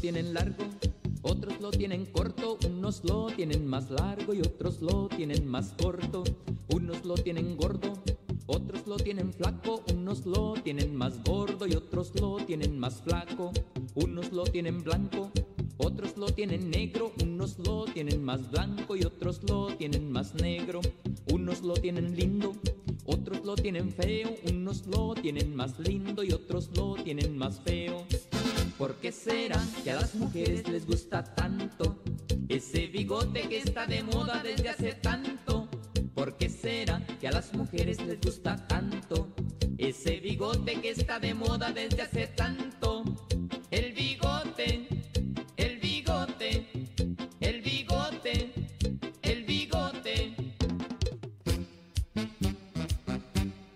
Tienen largo, otros lo tienen corto, unos lo tienen más largo y otros lo tienen más corto. Unos lo tienen gordo, otros lo tienen flaco, unos lo tienen más gordo y otros lo tienen más flaco. Unos lo tienen blanco, otros lo tienen negro, unos lo tienen más blanco y otros lo tienen más negro. Unos lo tienen lindo, otros lo tienen feo, unos lo tienen más lindo y otros lo tienen más feo. ¿Por qué será que a las mujeres les gusta tanto ese bigote que está de moda desde hace tanto? ¿Por qué será que a las mujeres les gusta tanto ese bigote que está de moda desde hace tanto? El bigote, el bigote, el bigote, el bigote.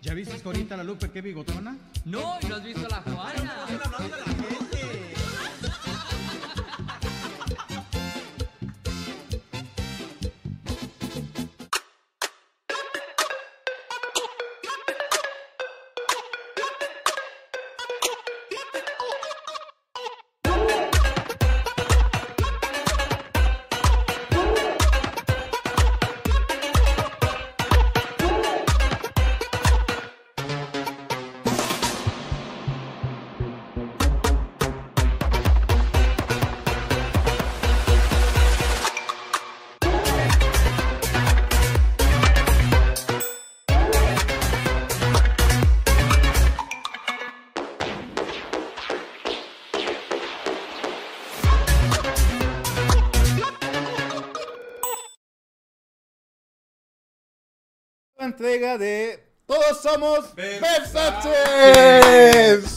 ¿Ya viste ahorita la Lupe qué bigotona? No, ¿y no has visto a la Juana? Entrega de Todos somos Versace.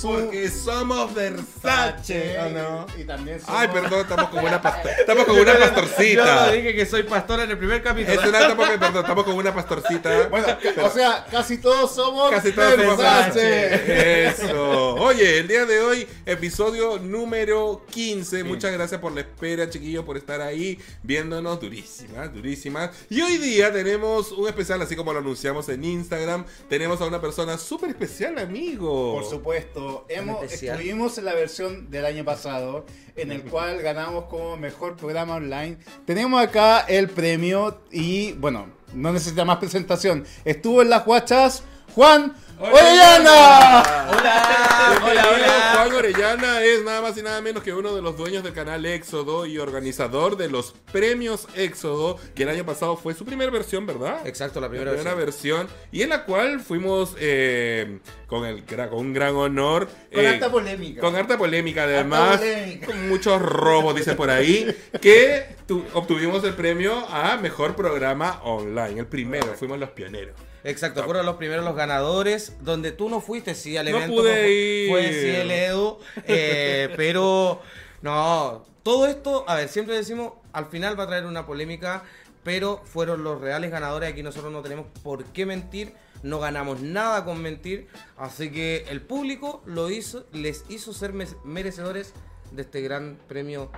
Porque somos Versace. ¿o no? Y también somos... Ay, perdón, estamos como una pastor, estamos como una pastorcita. Yo dije que soy pastor en el primer capítulo. Es una, estamos, perdón, estamos como una pastorcita. Bueno, o sea, casi todos somos Casi todos somos Versace. Eso. Oye, el día de hoy, episodio número 15. Muchas gracias por la espera, chiquillos, por estar ahí viéndonos. Durísimas, durísimas. Y hoy día tenemos un especial, así como lo anunciamos en Instagram. Tenemos a una persona súper especial, amigo. Por supuesto, hemos, especial. estuvimos en la versión del año pasado, en el cual ganamos como mejor programa online. Tenemos acá el premio y, bueno, no necesita más presentación. Estuvo en las guachas Juan Orellana. Hola, hola. Juan Orellana es nada más y nada menos que uno de los dueños del canal Éxodo y organizador de los premios Éxodo, que el año pasado fue su primera versión, ¿verdad? Exacto, la La primera primera versión. versión. Y en la cual fuimos eh, con, el, con un gran honor. Con eh, harta polémica. Con harta polémica, además. polémica. Con muchos robos, dice por ahí. Que tu- obtuvimos el premio a mejor programa online. El primero, fuimos los pioneros. Exacto, fueron los primeros los ganadores, donde tú no fuiste, sí, al No evento. pude fue, ir. Fue sí el Edu, eh, pero no, todo esto, a ver, siempre decimos, al final va a traer una polémica, pero fueron los reales ganadores, aquí nosotros no tenemos por qué mentir, no ganamos nada con mentir, así que el público lo hizo, les hizo ser merecedores de este gran premio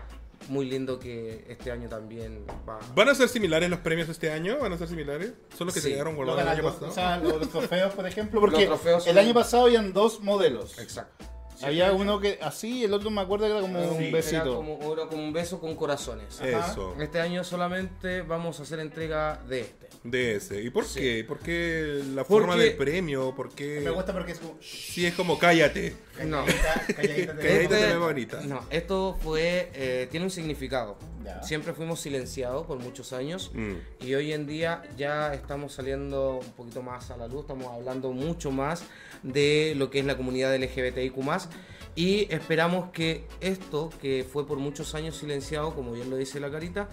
muy lindo que este año también va. ¿Van a ser similares los premios este año? ¿Van a ser similares? ¿Son los que Sí. se Los guardados el año pasado? o sea, los trofeos, por ejemplo, porque Los trofeos son- el año pasado habían dos modelos. Exacto. Había uno que así y el otro me acuerdo que era como Sí, un Era besito. como, era como un beso con corazones. Eso. Este año solamente vamos a hacer entrega de este. De ese. ¿Y por Sí. qué? ¿Por qué la Porque- forma del premio? ¿Por qué? Me gusta porque es como... Sí, es como cállate. No. Calladita, calladita te bonita. No, esto fue, eh, tiene un significado. Ya. Siempre fuimos silenciados por muchos años Mm. y hoy en día ya estamos saliendo un poquito más a la luz, estamos hablando mucho más de lo que es la comunidad LGBTIQ+, y esperamos que esto, que fue por muchos años silenciado, como bien lo dice la carita,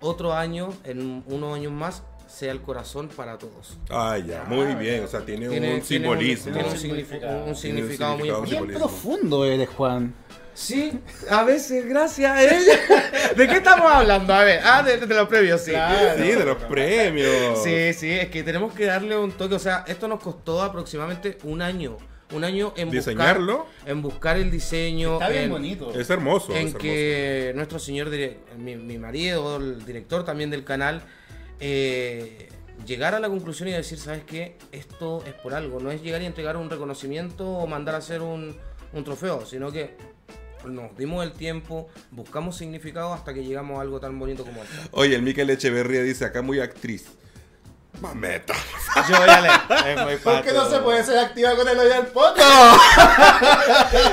otro año, en unos años más, sea el corazón para todos. Ah, ya, muy bien. O sea, tiene, un simbolismo. tiene un, significado. un significado muy. Bien simbolismo. profundo eres, Juan. Sí, a veces, gracias a ella. ¿De qué estamos hablando? A ver, ah, de, de los premios, sí. Claro. Sí, de los premios. Sí, sí, es que tenemos que darle un toque. O sea, esto nos costó aproximadamente un año. Un año en ¿Diseñarlo? buscar, en buscar el diseño. Está bien en, bonito. Es hermoso. es en hermoso. que nuestro señor, mi, mi marido, el director también del canal, eh, llegar a la conclusión y decir, ¿sabes qué? Esto es por algo. No es llegar y entregar un reconocimiento o mandar a hacer un, un trofeo, sino que nos dimos el tiempo, buscamos significado hasta que llegamos a algo tan bonito como esto. Oye, el Miquel Echeverría dice acá muy actriz. Mameta. Yo ya le. Es muy ¿Por qué no se puede ser activa con el hoy al podcast?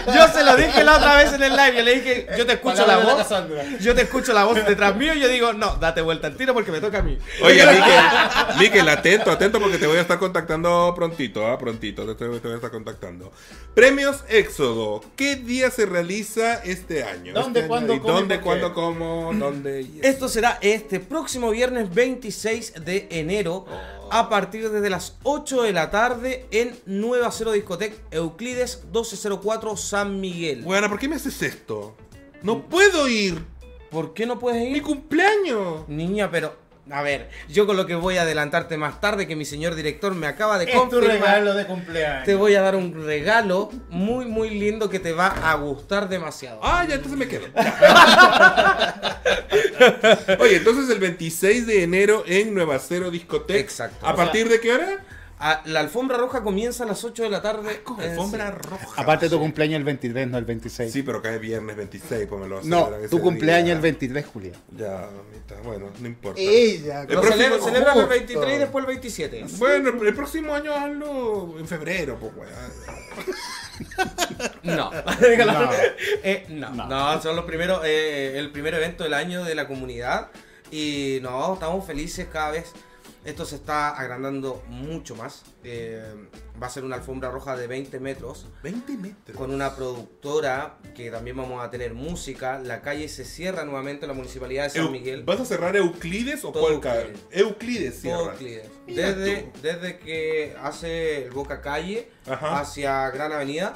Yo se lo dije la otra vez en el live. Yo le dije, yo te escucho la Palabra voz. Yo te escucho la voz detrás mío y yo digo, no, date vuelta al tiro porque me toca a mí. Oye, Miquel, Miquel, atento, atento porque te voy a estar contactando prontito, ¿ah? Prontito, te, estoy- te voy a estar contactando. Premios Éxodo, ¿qué día se realiza este año? ¿Dónde, Este cuándo, cómo ¿Dónde, cuándo, cómo, dónde? Esto será este próximo viernes 26 de enero a partir desde las 8 de la tarde en Nueva Cero Discotec Euclides 1204 San Miguel. Bueno, ¿por qué me haces esto? No puedo ir. ¿Por qué no puedes Mi ir? cumpleaños. Niña, pero... A ver, yo con lo que voy a adelantarte más tarde que mi señor director me acaba de Es tu confirmar. regalo de cumpleaños. Te voy a dar un regalo muy muy lindo que te va a gustar demasiado. Ah, ya, entonces me quedo. Oye, entonces el 26 de enero en Nueva Cero Discotec. Exacto. ¿A O partir de qué hora? Ah, la alfombra roja comienza a las 8 de la tarde. Con Eh, alfombra sí. roja. Aparte tu cumpleaños el 23, no el 26. Sí, pero cae viernes 26, pues me lo no, tu cumpleaños día. el 23, Julia. Ya, mamita, bueno, no importa. Ella, El Lo próximo- celebra, celebran el justo. 23 y después el 27. Bueno, el, el próximo año hazlo en febrero, pues, weón. No. No. Eh, no. No. no, son los primeros, eh, el primer evento del año de la comunidad. Y no, estamos felices cada vez. Esto se está agrandando mucho más. Eh, va a ser una alfombra roja de 20 metros. 20 metros. con una productora que también vamos a tener música. La calle se cierra nuevamente, la municipalidad de San Eu- Miguel. ¿Vas a cerrar Euclides o Todo cuál? Euclides. Cierra. Euclides. Desde, desde que hace el Boca Calle Ajá. hacia Gran Avenida,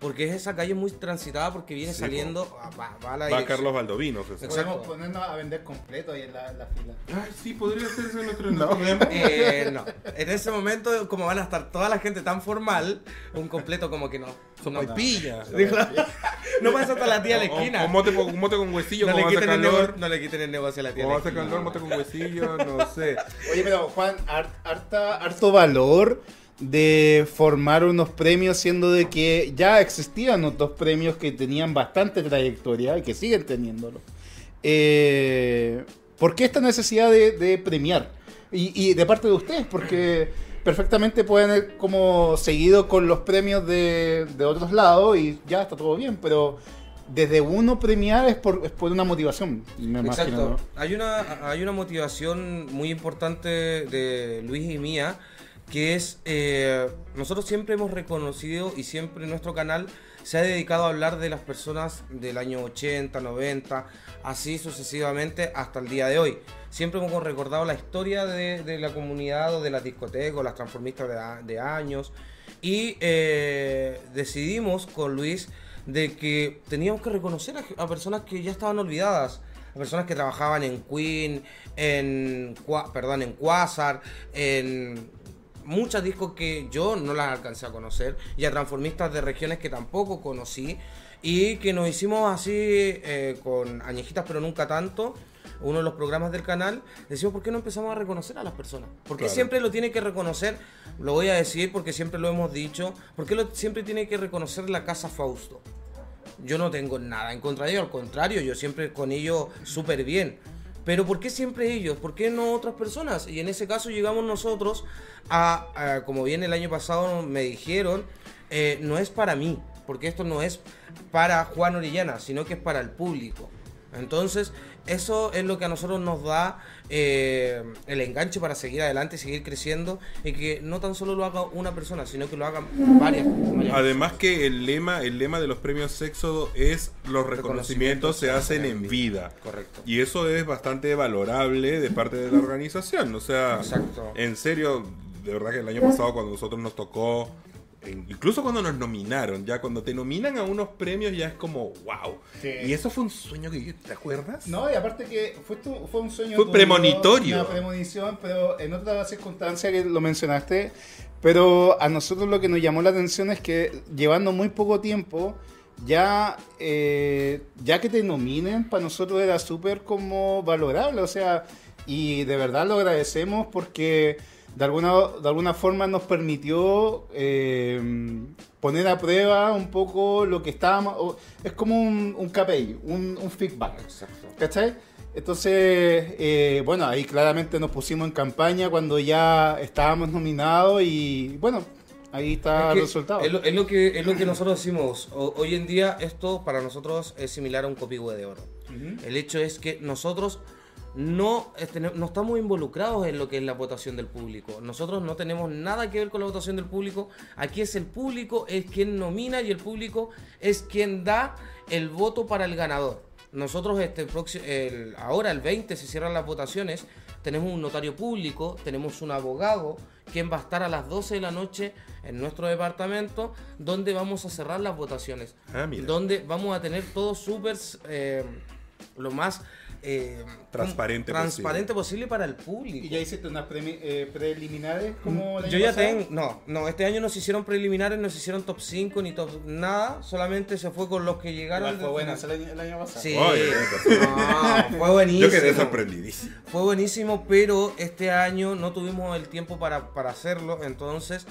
porque es esa calle muy transitada porque viene Sí, saliendo, ah, va, va a la Va. Carlos. Exacto. Podemos ponernos a vender completo ahí en la, la fila. Ay, sí, podría ser ese nuestro No. Eh, no, en ese momento, como van a estar toda la gente tan formal, un completo como que no. No, Sopa y pilla. No pasa hasta la tía de la O- esquina. O, mote, con- un mote con huesillo, no, le quiten el calor. nego- no le quiten el negocio a la tía Como hace esquina. calor, mote con huesillo, no sé. Oye, pero Juan, har- harta, harto valor de formar unos premios, siendo de que ya existían otros premios que tenían bastante trayectoria y que siguen teniéndolo. Eh, ¿Por qué esta necesidad de, de premiar? Y, y de parte de ustedes, porque perfectamente pueden ir como seguido con los premios de, de otros lados y ya está todo bien, pero desde uno premiar es por, es por una motivación, me imagino. Exacto. ¿no? Hay una, hay una motivación muy importante de Luis y mía, que es, eh, nosotros siempre hemos reconocido y siempre nuestro canal se ha dedicado a hablar de las personas del año 80, 90, así sucesivamente hasta el día de hoy. Siempre hemos recordado la historia de, la comunidad o de las discotecas las transformistas de, años y eh, decidimos con Luis de que teníamos que reconocer a, personas que ya estaban olvidadas, a personas que trabajaban en Queen, en, perdón, en Quasar, en muchas discos que yo no las alcancé a conocer y a transformistas de regiones que tampoco conocí y que nos hicimos así eh, con añejitas pero nunca tanto uno de los programas del canal decimos por qué no empezamos a reconocer a las personas ¿por qué Claro. siempre lo tiene que reconocer lo voy a decir porque siempre lo hemos dicho ¿por qué lo, siempre tiene que reconocer la casa Fausto? yo no tengo nada en contra de ellos, al contrario, yo siempre con ellos súper bien. Pero ¿por qué siempre ellos? ¿Por qué no otras personas? Y en ese caso llegamos nosotros a, como bien el año pasado me dijeron, eh, no es para mí, porque esto no es para Juan Orellana, sino que es para el público. Entonces, eso es lo que a nosotros nos da eh, el enganche para seguir adelante, seguir creciendo y que no tan solo lo haga una persona, sino que lo hagan varias, varias Además que el lema, el lema de los premios Éxodo es los reconocimientos se hacen en vida. Correcto. Y eso es bastante valorable de parte de la organización. O sea, Exacto. en serio, de verdad que el año pasado cuando nosotros nos tocó, en- incluso cuando nos nominaron, ya cuando te nominan a unos premios ya es como, wow. Sí. Y eso fue un sueño que, ¿te acuerdas? No, y aparte que fue, tu- fue un sueño. Fue tuyo, premonitorio. Una premonición, pero en otra circunstancia que lo mencionaste. Pero a nosotros lo que nos llamó la atención es que llevando muy poco tiempo, ya, eh, ya que te nominen, para nosotros era súper como valorable. O sea, y de verdad lo agradecemos porque de alguna, de alguna forma nos permitió eh, poner a prueba un poco lo que estábamos. Es como un, un KPI, un, un feedback. Exacto. ¿Cachai? Entonces, eh, bueno, ahí claramente nos pusimos en campaña cuando ya estábamos nominados y bueno, ahí está Es el que resultado. Es lo, es lo que, es lo que nosotros decimos. O- hoy en día esto para nosotros es similar a un copihue de oro. El hecho es que nosotros no, este, no no estamos involucrados en lo que es la votación del público. Nosotros no tenemos nada que ver con la votación del público. Aquí es el público, es quien nomina y el público es quien da el voto para el ganador. Nosotros este próximo, el- ahora el 20 se cierran las votaciones, tenemos un notario público, tenemos un abogado, quien va a estar a las 12 de la noche en nuestro departamento, donde vamos a cerrar las votaciones. Ah, mira. Donde vamos a tener todo súper, eh, lo más eh, Transparente transparente posible. para el público. ¿Y ya hiciste unas eh, preliminares como año Yo ya tengo, no, no, este año no se hicieron preliminares, no se hicieron top 5 ni top nada, solamente se fue con los que llegaron. Fue buena el año, el año pasado. Sí, Oye, no, fue buenísimo. Yo quedé sorprendidísimo. Fue buenísimo, pero este año no tuvimos el tiempo para, para hacerlo, entonces,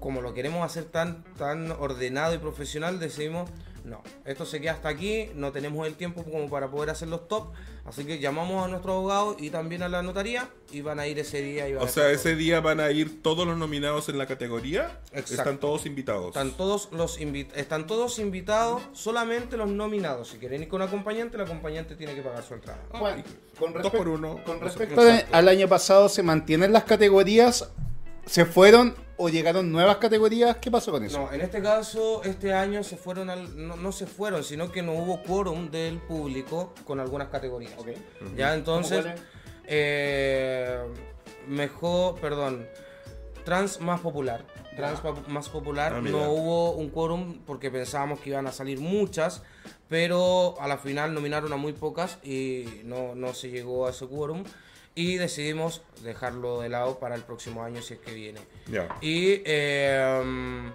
como lo queremos hacer tan, tan ordenado y profesional, decidimos, no, esto se queda hasta aquí, no tenemos el tiempo como para poder hacer los top, así que llamamos a nuestro abogado y también a la notaría y van a ir ese día. Y van O a sea, ese día van a ir todos los nominados en la categoría. Exacto. Están todos invitados. Están todos los invi- están todos invitados, solamente los nominados. Si quieren ir con acompañante, el acompañante tiene que pagar su entrada. Bueno, con, Dos respecto- por uno. con respecto al año pasado, ¿se mantienen las categorías? ¿Se fueron o llegaron nuevas categorías? ¿Qué pasó con eso? No, en este caso, este año se fueron al, no, no se fueron, sino que no hubo quórum del público con algunas categorías. Ok. Ya entonces, ¿Cómo cuáles? eh, mejor, perdón, trans más popular. Trans más popular, Ah, no hubo un quórum porque pensábamos que iban a salir muchas, pero a la final nominaron a muy pocas y no, no se llegó a ese quórum. Y decidimos dejarlo de lado para el próximo año si es que viene. Y eh,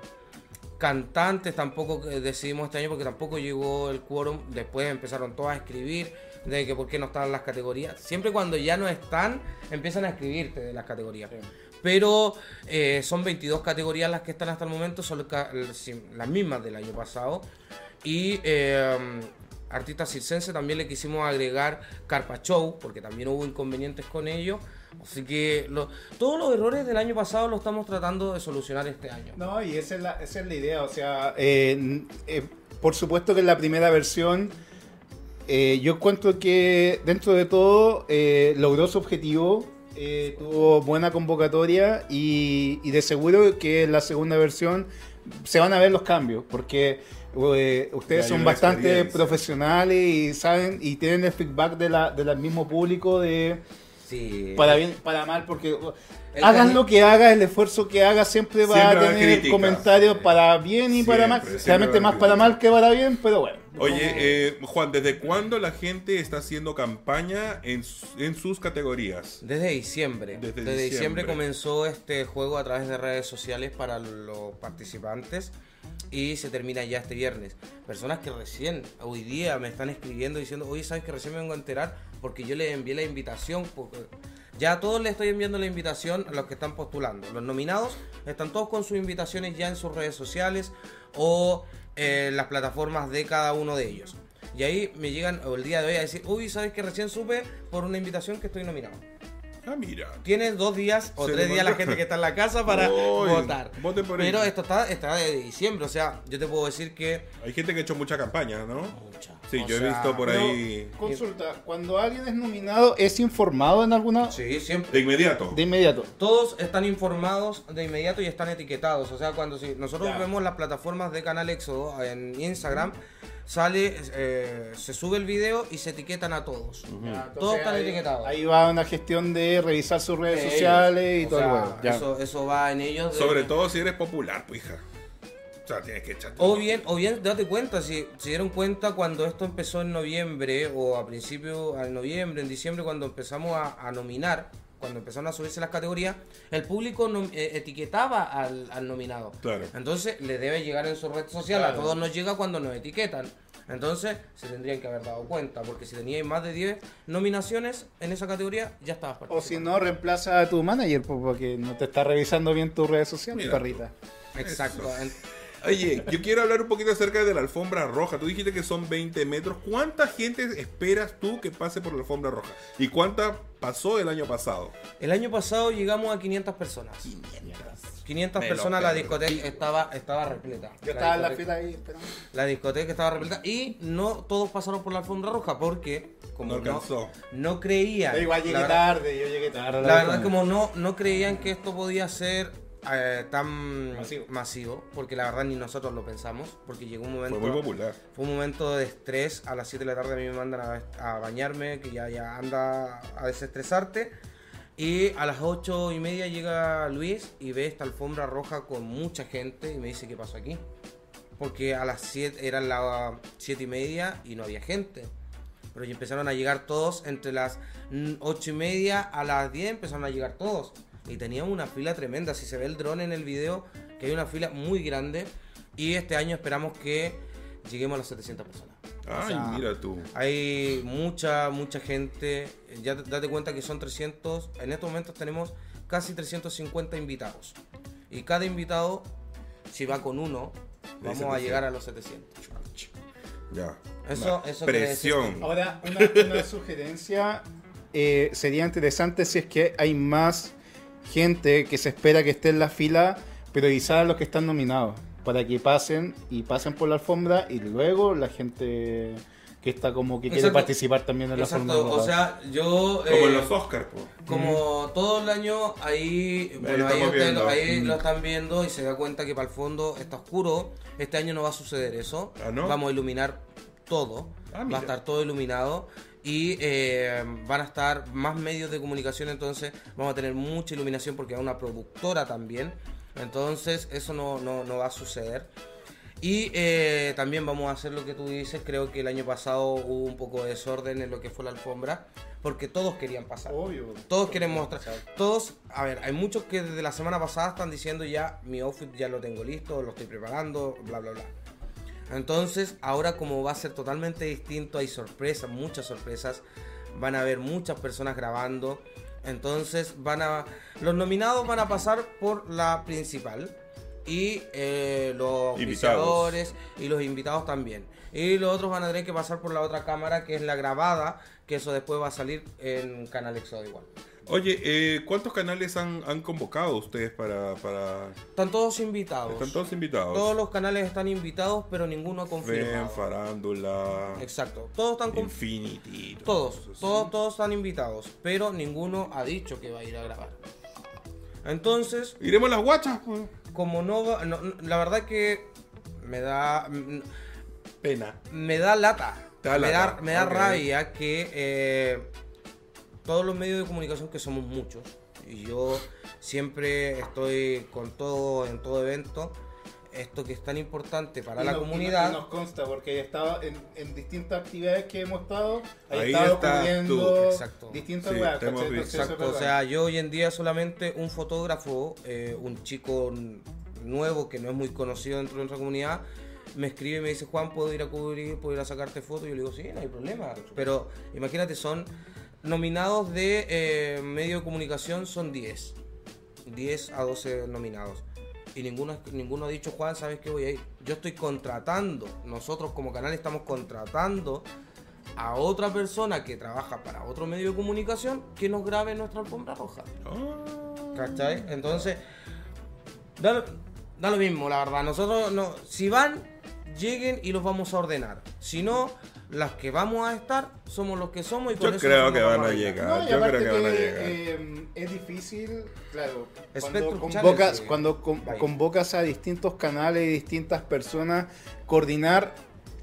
cantantes tampoco eh, decidimos este año porque tampoco llegó el quórum. Después empezaron todos a escribir de que por qué no estaban las categorías. Siempre cuando ya no están, empiezan a escribirte de las categorías. Pero eh, son 22 categorías las que están hasta el momento, son las mismas del año pasado. Y eh, artista circense también le quisimos agregar Carpa Show, porque también hubo inconvenientes con ellos. Así que lo- todos los errores del año pasado los estamos tratando de solucionar este año. No, y esa es la, esa es la idea. O sea, eh, eh, por supuesto que en la primera versión, eh, yo encuentro que dentro de todo eh, logró su objetivo, eh, tuvo buena convocatoria y, y de seguro que en la segunda versión se van a ver los cambios, porque eh, ustedes son bastante profesionales y saben y tienen el feedback de la, del mismo público de Sí. para bien, para mal, porque El hagas cani- lo que hagas, el esfuerzo que hagas, siempre va Siempre a tener críticas. comentarios para bien y para mal. Siempre, Realmente más para mal que para bien, pero bueno. Oye, eh, Juan, ¿desde cuándo la gente está haciendo campaña en, en sus categorías? Desde diciembre. Desde Desde, diciembre. diciembre. comenzó este juego a través de redes sociales para los participantes y se termina ya este viernes. Personas que recién, hoy día, me están escribiendo diciendo, oye, ¿sabes que recién me vengo a enterar? Porque yo les envié la invitación. porque- Ya a todos les estoy enviando la invitación a los que están postulando. Los nominados están todos con sus invitaciones ya en sus redes sociales o eh, las plataformas de cada uno de ellos. Y ahí me llegan el día de hoy a decir, uy, ¿sabes que recién supe por una invitación que estoy nominado? Ah, mira. Tienes dos días o Se tres días la gente que está en la casa para votar. voten por Pero esto está, está de diciembre, o sea, yo te puedo decir que... Hay gente que ha hecho mucha campaña, ¿no? Mucha. Sí, O yo he visto por Pero, ahí consulta, cuando alguien es nominado, ¿es informado en alguna? Sí, siempre. de inmediato. De inmediato. Todos están informados de inmediato y están etiquetados. O sea, cuando si nosotros Ya. vemos las plataformas de Canal Éxodo en Instagram, sale, eh, se sube el video y se etiquetan a todos. Ya, Todos están ahí, etiquetados. Ahí va una gestión de revisar sus redes De sociales ellos. y O todo sea, el huevo. Ya. Eso, eso va en ellos. de- Sobre todo si eres popular, pues hija. O sea, tienes que echarte. O bien, o bien, date cuenta, si se dieron cuenta cuando esto empezó en noviembre o a principio de noviembre, en diciembre, cuando empezamos a, a nominar, cuando empezaron a subirse las categorías, el público eh, etiquetaba al, al nominado. Claro. Entonces le debe llegar en su red social, a todos nos llega cuando nos etiquetan. Entonces, se tendrían que haber dado cuenta, porque si teníais más de 10 nominaciones en esa categoría, ya estabas O si participando. no, reemplaza a tu manager po, porque no te está revisando bien tus redes sociales, Mira perrita. Exacto. Oye, yo quiero hablar un poquito acerca de la alfombra roja. Tú dijiste que son 20 metros. ¿Cuánta gente esperas tú que pase por la alfombra roja? ¿Y cuánta pasó el año pasado? El año pasado llegamos a 500 personas. 500 Me lo personas, la discoteca estaba, estaba repleta. Yo estaba en la discoteca- fila ahí esperando. La discoteca estaba repleta y no todos pasaron por la alfombra roja porque como No no, no creían. Pero igual llegué la verdad- tarde, yo llegué tarde. La verdad es como no, no creían que esto podía ser eh, tan Masivo. masivo. porque la verdad ni nosotros lo pensamos, porque llegó un momento... Fue muy popular. Fue un momento de estrés. A las 7 de la tarde a mí me mandan a, a bañarme, que ya, ya anda a desestresarte. Y a las 8 y media llega Luis y ve esta alfombra roja con mucha gente y me dice qué pasó aquí. Porque a las 7 eran las 7 y media y no había gente. Pero ya empezaron a llegar todos entre las 8 y media a las 10 empezaron a llegar todos. Y teníamos una fila tremenda. Si se ve el dron en el video, que hay una fila muy grande. Y este año esperamos que lleguemos a las 700 personas. O Ay, sea, mira tú. Hay mucha, mucha gente. Ya te- date cuenta que son 300. En estos momentos tenemos casi 350 invitados. Y cada invitado, si va con uno, vamos a 700. llegar a los 700. Ya. Eso- Una eso Presión. Ahora, una, una sugerencia eh, sería interesante si es que hay más gente que se espera que esté en la fila, priorizar a los que están nominados, para que pasen y pasen por la alfombra y luego la gente que está como que quiere Exacto. participar también en la alfombra. Exacto, o roja. sea, yo. Como eh, en los Oscars, po. Como todo el año, ahí, bueno, ahí, ustedes lo, ahí Mm. lo están viendo y se da cuenta que para el fondo está oscuro. Este año no va a suceder eso. Ah, ¿no? Vamos a iluminar todo. Ah, va a estar todo iluminado. Y eh, van a estar más medios de comunicación, entonces vamos a tener mucha iluminación porque hay una productora también. Entonces eso no, no, no va a suceder. Y eh, también vamos a hacer lo que tú dices. Creo que el año pasado hubo un poco de desorden en lo que fue la alfombra. Porque todos querían pasar. Obvio. Todos quieren mostrar. Todos, a ver, hay muchos que desde la semana pasada están diciendo ya mi outfit ya lo tengo listo, lo estoy preparando, bla, bla, bla. Entonces, ahora como va a ser totalmente distinto, hay sorpresas, muchas sorpresas. Van a haber muchas personas grabando. Entonces, van a. Los nominados van a pasar por la principal. Y eh, los Invitados. auspiciadores y los invitados también. Y los otros van a tener que pasar por la otra cámara que es la grabada, que eso después va a salir en Canal Exodo igual. Oye, eh, ¿cuántos canales han, han convocado ustedes para, para... Están todos invitados. Están todos invitados? Todos los canales están invitados, pero ninguno ha Ven, confirmado. Farándula, Exacto. Todos están con- Infinity. todos, cosas así. todos, todos están invitados, pero ninguno ha dicho que va a ir a grabar. Entonces, Iremos a las guachas, pues. como no va, no- no- la verdad que me da mm, Pena. me da lata. Da me, lata, da, me da rabia que eh, todos los medios de comunicación, que somos muchos, y yo siempre estoy con todo, en todo evento, esto que es tan importante para Y la nos- comunidad. y nos consta porque he estado en, en distintas actividades que hemos estado, he Ahí estado cubriendo tú. Exacto. distintas Sí, weas, Exacto, o sea, yo hoy en día solamente un fotógrafo, eh, un chico nuevo que no es muy conocido dentro de nuestra comunidad, me escribe y me dice, Juan, ¿puedo ir a cubrir, puedo ir a sacarte fotos? Y yo le digo, sí, no hay problema. Pero imagínate, son nominados de eh, medio de comunicación, son 10. 10 a 12 nominados. Y ninguno, ninguno ha dicho, Juan, ¿sabes qué voy a ir? Yo estoy contratando, nosotros como canal estamos contratando a otra persona que trabaja para otro medio de comunicación que nos grabe nuestra alfombra roja. Ah. ¿Cachai? Entonces, da, lo- da lo mismo, la verdad. Nosotros, no, si van, lleguen y los vamos a ordenar. Si no, las que vamos a estar somos los que somos y con Yo eso creo que van a llegar. No, y yo aparte creo que van a llegar. eh, es difícil, claro, cuando convocas, cuando convocas a distintos canales y distintas personas, coordinar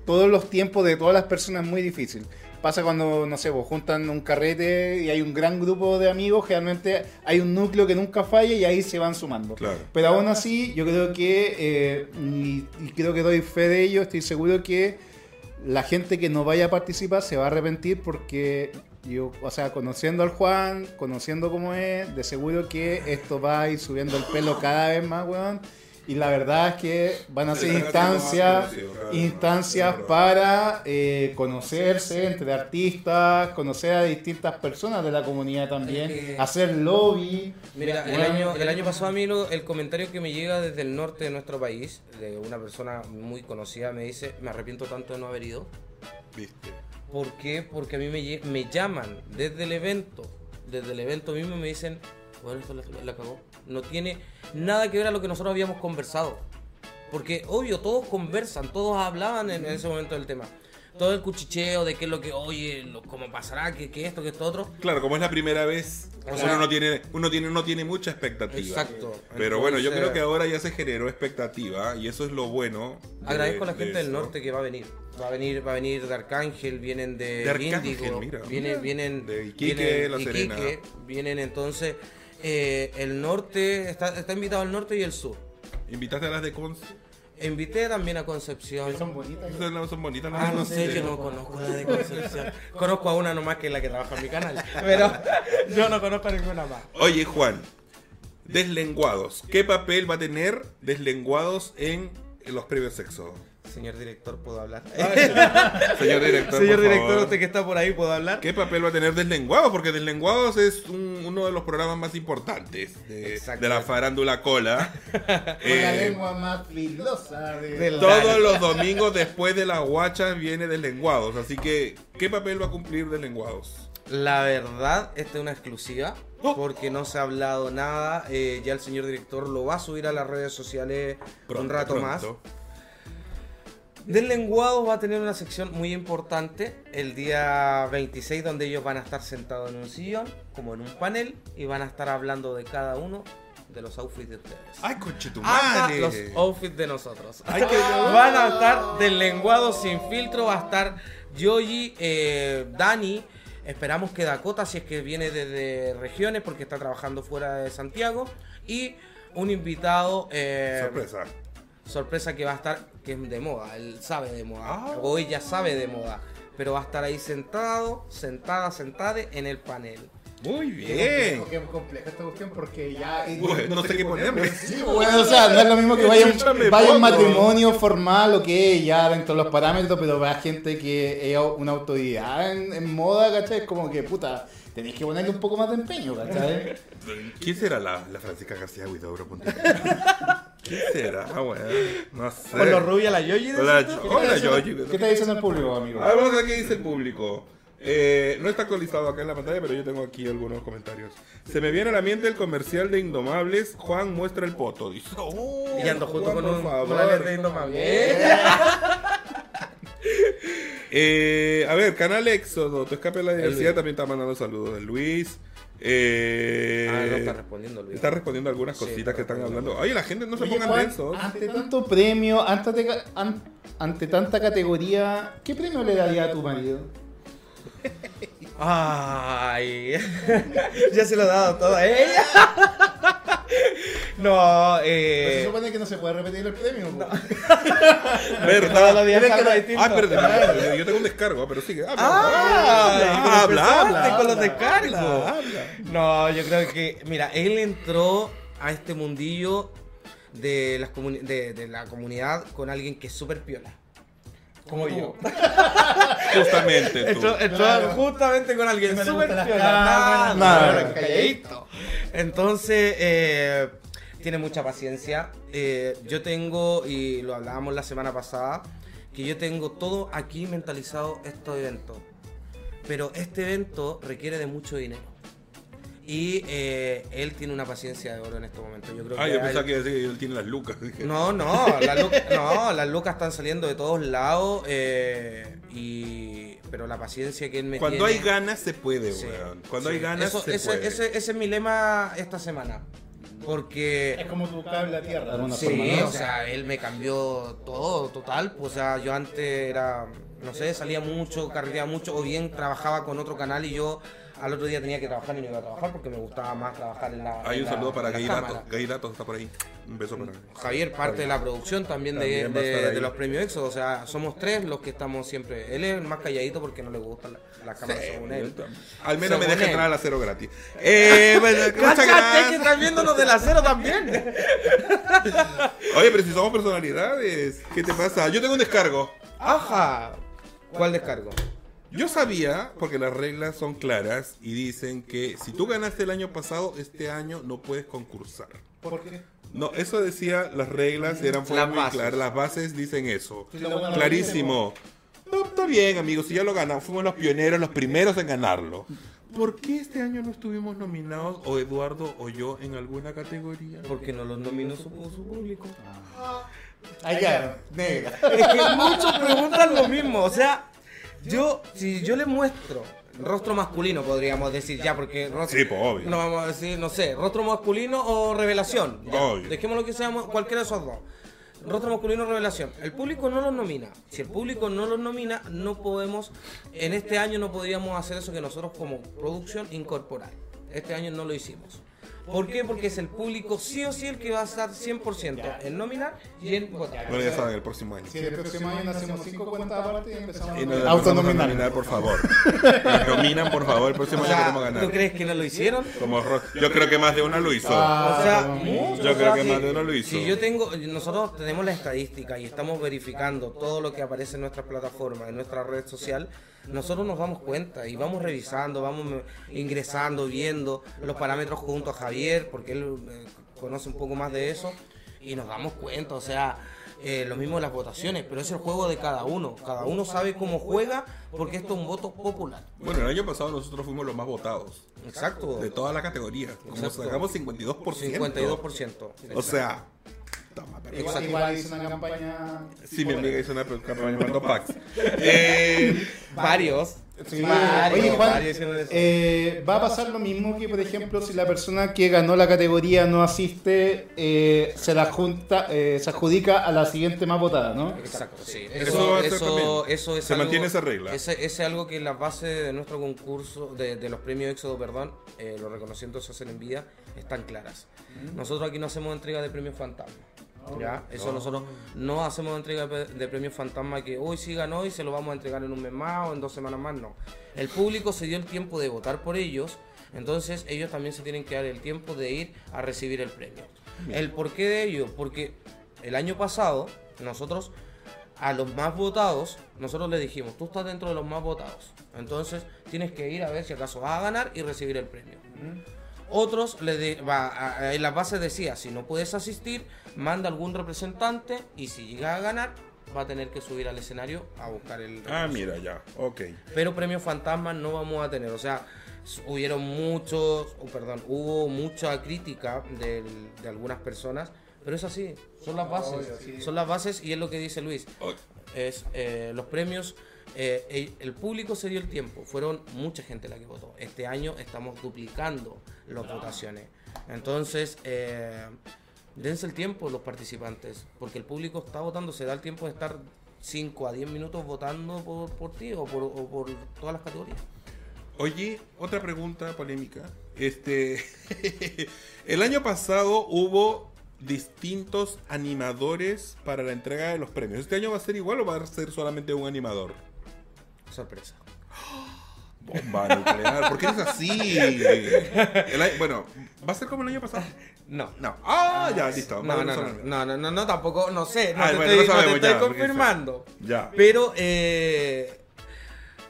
todos los tiempos de todas las personas es muy difícil. Pasa cuando, no sé, vos juntan un carrete y hay un gran grupo de amigos, generalmente hay un núcleo que nunca falla y ahí se van sumando. Claro. Pero aún así, yo creo que, eh, y, y creo que doy fe de ello, estoy seguro que la gente que no vaya a participar se va a arrepentir porque yo, o sea, conociendo al Juan, conociendo cómo es, de seguro que esto va a ir subiendo el pelo cada vez más, weón. Y la verdad es que van a ser instancias, instancias para eh, conocerse entre artistas, conocer a distintas personas de la comunidad también, hacer lobby. Mira, el año, el año pasado a mí lo- el comentario que me llega desde el norte de nuestro país, de una persona muy conocida, me dice, me arrepiento tanto de no haber ido. ¿Viste? ¿Por qué? Porque a mí me, me llaman desde el evento, desde el evento mismo me dicen, bueno, esto la, la cagó. No tiene nada que ver a lo que nosotros habíamos conversado. Porque, obvio, todos conversan, todos hablaban en, en ese momento del tema. Todo el cuchicheo de qué es lo que, oye, lo- cómo pasará, que, que esto, que esto otro. Claro, como es la primera vez, O uno sea- no tiene, uno tiene, no tiene mucha expectativa. Exacto. Pero bueno, yo Entonces, creo que ahora ya se generó expectativa y eso es lo bueno. de- Agradezco a la de gente del eso. norte que va a venir. Va a venir, va a venir de Arcángel, vienen de, De Arcángel, Índigo, mira. vienen, vienen De Iquique, vienen La Serena. vienen entonces eh, el norte, está, está invitado el norte y el sur. ¿Invitaste a las de Conce? Invité también a Concepción. Son bonitas. Son, no- son bonitas las Ah, no sé, yo no conozco la de Concepción. Conozco a una nomás que es la que trabaja en mi canal. Pero yo no conozco a ninguna más. Oye, Juan, deslenguados. ¿Qué papel va a tener deslenguados en los premios sexo? Señor director, ¿puedo hablar? Señor director, Señor por director, favor. usted que está por ahí, ¿puedo hablar? ¿Qué papel va a tener Deslenguados? Porque Deslenguados es un- uno de los programas más importantes de, la farándula cola. Con la Eh, lengua más filosa de... Todos los domingos después de las guachas viene Deslenguados. Así que, ¿qué papel va a cumplir Deslenguados? La verdad, esta es una exclusiva. Porque no se ha hablado nada. eh, ya el señor director lo va a subir a las redes sociales un rato pronto. más. Del lenguado va a tener una sección muy importante el día 26 donde ellos van a estar sentados en un sillón, como en un panel, y van a estar hablando de cada uno de los outfits de ustedes. ¡Ay, conchetumare! los outfits de nosotros. Ay, qué Van a estar del lenguado sin filtro, va a estar Yoyi, eh, Dani. Esperamos que Dakota, si es que viene desde regiones, porque está trabajando fuera de Santiago. Y un invitado. eh, Sorpresa. Sorpresa que va a estar, que es de moda, él sabe de moda, Ah. o ella sabe de moda, pero va a estar ahí sentado, sentada, sentada en el panel. Muy bien. Qué compleja esta cuestión porque ya... Uy, no sé qué ponerme. Sí, bueno, o sea, no es lo mismo que vaya, un- vaya un matrimonio formal o que ya dentro de los parámetros, pero va gente que es una autoridad en, en moda, ¿cachai? Es como que, puta, tenéis que ponerle un poco más de empeño, ¿cachai? ¿Quién será la, la Francisca García Huidobro? Ponte. ¿Quién será? Ah, bueno, no sé. Con los rubios la Yoyi de Hola, Yoyi. ¿Qué te dicen el público, amigo? A ver, vamos a ver qué dice el público. Eh, no está actualizado acá en la pantalla, pero yo tengo aquí algunos comentarios. Se me viene a la mente el comercial de Indomables. Juan muestra el poto. Dice, oh, Y ando Juan, con un lente de Indomable. Eh, a ver, Canal Éxodo, tu escape de la diversidad también está mandando saludos. El Luis. Eh, Ah, no está respondiendo, Luis. está respondiendo algunas Sí, cositas que está están hablando. Oye, la gente no se pongan Juan, densos. ante tanto premio, ante, te- an- ante tanta categoría, ¿qué premio le daría a tu marido? Ay, ya se lo he dado todo a ella. no, Pues se eh. supone que no se puede repetir el premio. días Tienes que- distinto. Ah, perdón, yo- tengo un descargo, pero sigue. Habla, Ah, habla, habla, habla, con los habla, descargos. habla, habla. No, yo creo que, mira, él entró a este mundillo de, las comuni- de, de la comunidad con alguien que es súper piola. Como yo. Justamente tú. Entró, entró Claro. justamente con alguien súper nada, calladito. Entonces, eh, tiene mucha paciencia. Eh, yo tengo, y lo hablábamos la semana pasada, que yo tengo todo aquí mentalizado estos eventos. Pero este evento requiere de mucho dinero. Y eh, él tiene una paciencia de oro en estos momentos. Yo creo Ah, que yo a pensaba él- que iba a decir que él tiene las lucas. Dije, no, no, las lucas, no, las lucas están saliendo de todos lados. eh, y, pero la paciencia que él me Cuando hay ganas se puede, Sí, weón. Cuando sí. hay ganas Eso- se ese, puede. ese- ese es mi lema esta semana. Porque. Es como tu cable a tierra, de Sí, forma, ¿no? o sea, él me cambió todo, total. O sea, yo antes era no sé, salía mucho, carreteaba mucho, o bien trabajaba con otro canal y yo al otro día tenía que trabajar y no iba a trabajar porque me gustaba más trabajar en la. Hay en un la- saludo para la cámara. Gay Datos está por ahí. Un beso para Javier, parte de la producción también, de- También de, los premios EXO. O sea, somos tres los que estamos siempre. Él es el más calladito porque no le gustan la- las cámaras según él. Al menos me deja él. entrar al acero gratis. Eh, bueno, muchas ¡Cáchate que gracias. están viéndonos del acero también! Oye, pero si somos personalidades, ¿qué te pasa? Yo tengo un descargo. ¡Ajá! ¿Cuál descargo? Yo sabía, porque las reglas son claras y dicen que si tú ganaste el año pasado, este año no puedes concursar. ¿Por qué? No, eso decía las reglas, eran Las muy bases. claras. Las bases dicen eso. Sí, Clarísimo. No, está bien, amigos, si ya lo ganamos, fuimos los pioneros, los primeros en ganarlo. ¿Por qué este año no estuvimos nominados, o Eduardo o yo, en alguna categoría? Porque no los nominó su, su público. Allá, negra. Es que muchos preguntan lo mismo. O sea, yo, si yo le muestro rostro masculino, podríamos decir ya, porque rostro, Sí, pues, obvio. No vamos a decir, no sé, rostro masculino o revelación. Obvio. Dejémoslo que seamos cualquiera de esos dos. Rostro masculino o revelación. El público no los nomina. Si el público no los nomina, no podemos, en este año no podríamos hacer eso que nosotros como producción incorporar. Este año no lo hicimos. ¿Por qué? Porque es el público sí o sí el que va a estar 100% en nominar y en votar. Bueno, ya saben, el próximo año. Si el próximo año hacemos cinco cuentas aparte y empezamos Y nos a autonominar. nominar, por favor. Nos nominan, por favor, el próximo O año sea, queremos ganar. ¿tú crees que no lo hicieron? Como yo creo que más de una lo hizo. Ah, O sea, yo o creo sea, que más de uno lo hizo. Si yo tengo, nosotros tenemos la estadística y estamos verificando todo lo que aparece en nuestras plataformas, en nuestra red social, nosotros nos damos cuenta y vamos revisando, vamos ingresando, viendo los parámetros junto a Javier, porque él eh, conoce un poco más de eso, y nos damos cuenta, o sea, eh, lo mismo las votaciones, pero es el juego de cada uno, cada uno sabe cómo juega, porque esto es un voto popular. Bueno, el año pasado nosotros fuimos los más votados. Exacto. De todas las categorías. Como Exacto. sacamos 52%. 52%. O sea, toma, pero- Igual, igual hizo una campaña. Sí, mi amiga hizo una campaña mandó packs. Eh, Varios. Sí. Varios, Oye, Juan, varios eh, va a pasar lo mismo que, por ejemplo, si la persona que ganó la categoría no asiste, eh, se la junta, eh, se adjudica a la siguiente más votada, ¿no? Exacto, sí. Eso Eso, eso, es Se algo- mantiene esa regla. Ese, ese es algo que en las bases de nuestro concurso, de, de los premios Éxodo, perdón, eh, los reconocimientos se hacen en vida, están claras. Nosotros aquí no hacemos entrega de premios fantasma. ¿Ya? Eso nosotros no hacemos entrega de premios fantasma que hoy sí ganó y se lo vamos a entregar en un mes más o en dos semanas más, no. El público se dio el tiempo de votar por ellos, entonces ellos también se tienen que dar el tiempo de ir a recibir el premio. ¿El porqué de ello? Porque el año pasado nosotros a los más votados, nosotros le dijimos, tú estás dentro de los más votados. Entonces tienes que ir a ver si acaso vas a ganar y recibir el premio. Otros, le de- va, a- a- en las bases decía, si no puedes asistir, manda algún representante y si llega a ganar, va a tener que subir al escenario a buscar el... ah, mira, ya. Ok. Pero premios fantasmas no vamos a tener. O sea, hubieron muchos, oh, perdón, hubo mucha crítica de algunas personas, pero es así, son las bases. Son las bases y es lo que dice Luis. Es eh, los premios, eh, el, el público se dio el tiempo, fueron mucha gente la que votó. Este año estamos duplicando las votaciones. Entonces, eh, dense el tiempo los participantes, porque el público está votando, se da el tiempo de estar 5 a 10 minutos votando por, por ti o por, o por todas las categorías. Oye, otra pregunta polémica. Este, el año pasado hubo distintos animadores para la entrega de los premios. ¿Este año va a ser igual o va a ser solamente un animador? Sorpresa. Bomba nuclear. ¿Por qué eres así? El bueno, ¿va a ser como el año pasado? No. No. Ah, ya, listo. No, no, no, no, no, no, no, tampoco, no sé, no te bueno, estoy, no no te sabemos estoy ya, confirmando. Ya. Pero eh,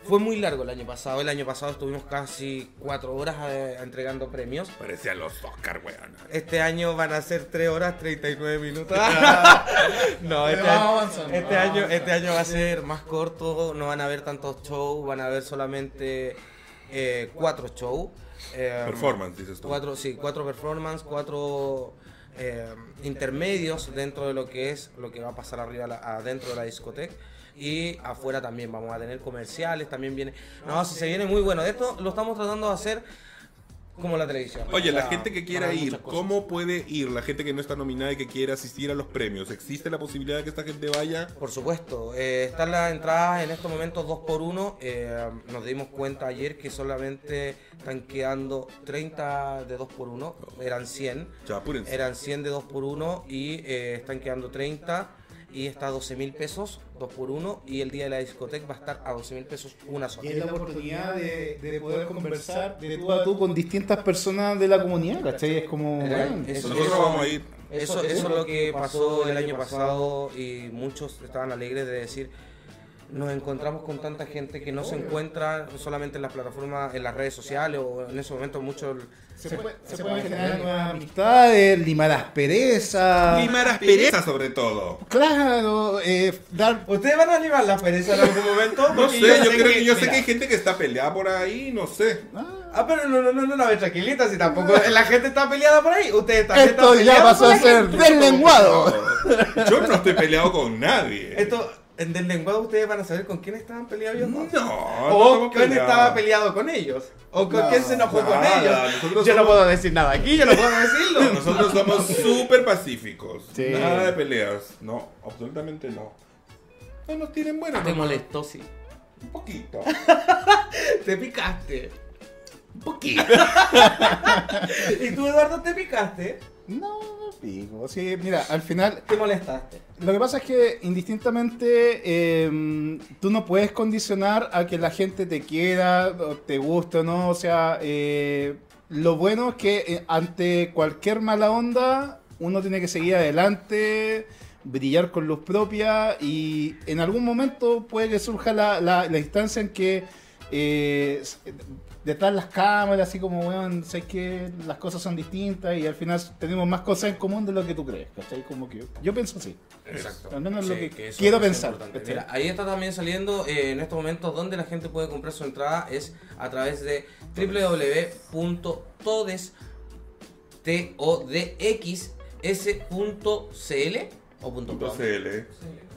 fue muy largo el año pasado. El año pasado estuvimos casi cuatro horas eh, entregando premios. Parecían los Oscar, weón. Este año van a ser 3 horas 39 minutos. no, este vamos año, este, año, este año va a ser más corto. No van a haber tantos shows. Van a haber solamente eh, cuatro shows. Eh, Performance, dices tú. Cuatro, sí, cuatro performance, cuatro eh, intermedios dentro de lo que es lo que va a pasar arriba la- adentro de la discoteca. Y afuera también vamos a tener comerciales, también viene... No, si se viene muy bueno. Esto lo estamos tratando de hacer como la televisión. Oye, O la sea, gente que quiera ir. ¿cómo puede ir? La gente que no está nominada y que quiera asistir a los premios. ¿Existe la posibilidad de que esta gente vaya? Por supuesto, eh, están las entradas en estos momentos 2 por 1 nos dimos cuenta ayer que solamente están quedando 30 de 2 por 1 eran 100. Ya, apúrense. Eran 100 de 2 por 1 y eh, están quedando 30 y está a 12 mil pesos 2 por 1 y el día de la discoteca va a estar a 12 mil pesos una Y sola. es la oportunidad de, de poder conversar de tú a tú con distintas personas de la comunidad, ¿cachai? Es como, Era- bueno, eso- Nosotros vamos a ir. Eso, eso es lo que pasó el año pasado y muchos estaban alegres de decir, nos encontramos con tanta gente que no se encuentra solamente en las plataformas, en las redes sociales o en ese momento muchos... se, puede- se pueden generar nuevas amistades, limar asperezas. Limar aspereza sobre todo. Claro, eh, dar ¿Ustedes van a animar la pereza en algún momento? No sé, yo creo que yo sé que hay gente que está peleada por ahí, no sé. Ah, pero no, no, no, no, no, tranquilita, si tampoco la gente está peleada por ahí. Ustedes también Esto están ya pasó a ser gente. deslenguado. Yo no estoy peleado con nadie. Esto, en del lenguado ustedes van a saber con quién estaban peleados ellos No, dos. no O estamos quién estaba peleado con ellos. O con No, quién se enojó con ellos. nosotros Yo no puedo decir nada aquí, yo no puedo decirlo. Nosotros somos súper pacíficos. Sí. Nada de peleas. No, absolutamente no. No nos tienen buenas. Te molestó, sí. Un poquito. Te picaste. Un poquito. ¿Y tú, Eduardo, te picaste? No, no pico. Sí, mira, al final Te molestaste. Lo que pasa es que indistintamente eh, tú no puedes condicionar a que la gente te quiera, te guste o no. O sea, eh, lo bueno es que eh, ante cualquier mala onda uno tiene que seguir adelante, brillar con luz propia y en algún momento puede que surja la, la- instancia en que eh, detrás de las cámaras, así como, weón, sé que las cosas son distintas y al final tenemos más cosas en común de lo que tú crees, ¿cachai? Como que yo pienso así. Exacto. Al menos lo que eso quiero pensar. Mira, ahí está también saliendo eh, en estos momentos donde la gente puede comprar su entrada es a través de www.todes t o punto Punto com. CL.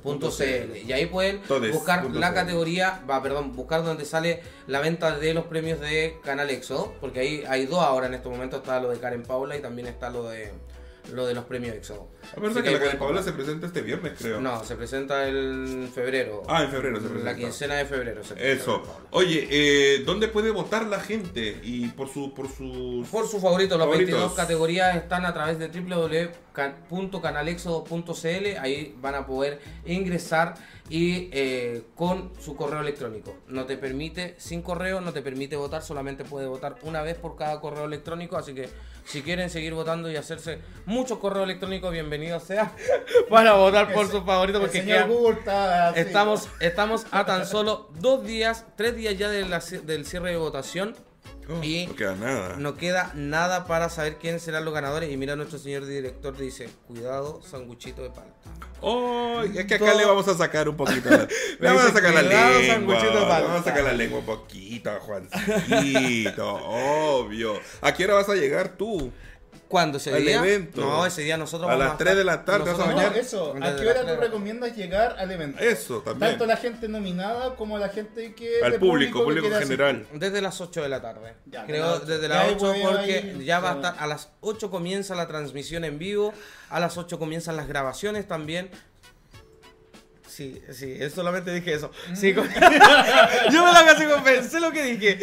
Punto .cl y ahí pueden Todes buscar punto la CL. categoría, va, perdón, buscar donde sale la venta de los premios de Canal Éxodo, porque ahí hay dos ahora en este momento, está lo de Karen Paula y también está lo de lo de los premios Éxodo. A ver, que la Karen pueden Paola se presenta este viernes, creo. No, se presenta el febrero. Ah, en febrero se La presenta. quincena de febrero. se presenta Eso. Oye, eh, ¿dónde puede votar la gente? Y por su por sus Por su favorito, los Favoritos. 22 categorías están a través de www.canalexodo.cl. Ahí van a poder ingresar y eh, con su correo electrónico. No te permite, sin correo, no te permite votar, solamente puede votar una vez por cada correo electrónico. Así que si quieren seguir votando y hacerse muchos correos electrónicos, bienvenidos sea para votar por su favorito. El Porque. Estamos, estamos a tan solo dos días, tres días ya de la del cierre de votación. Oh, y no queda nada. no queda nada para saber quiénes serán los ganadores. Y mira, nuestro señor director dice: Cuidado, sanguchito de palta. Oh, es que acá Todo- le vamos a sacar un poquito. la- le vamos a sacar la "Cuidado, lengua. Le palta". vamos a sacar la lengua un poquito, Juancito. obvio. ¿A qué hora vas a llegar tú? ¿Cuándo ese Al día? evento. No, ese día nosotros A vamos las 3 de la tarde vas a No, nosotros- eso. ¿A qué hora tú recomiendas llegar al evento? Eso también. Tanto la gente nominada como la gente que. Al público, público en general. Desde las 8 de la tarde. Ya, Creo a las ocho. desde las ahí 8 voy porque ahí, ya va a estar. A las 8 comienza la transmisión en vivo. A las 8 comienzan las grabaciones también. Sí, sí, solamente dije eso. Sí, com- yo me la casi convencé lo que dije.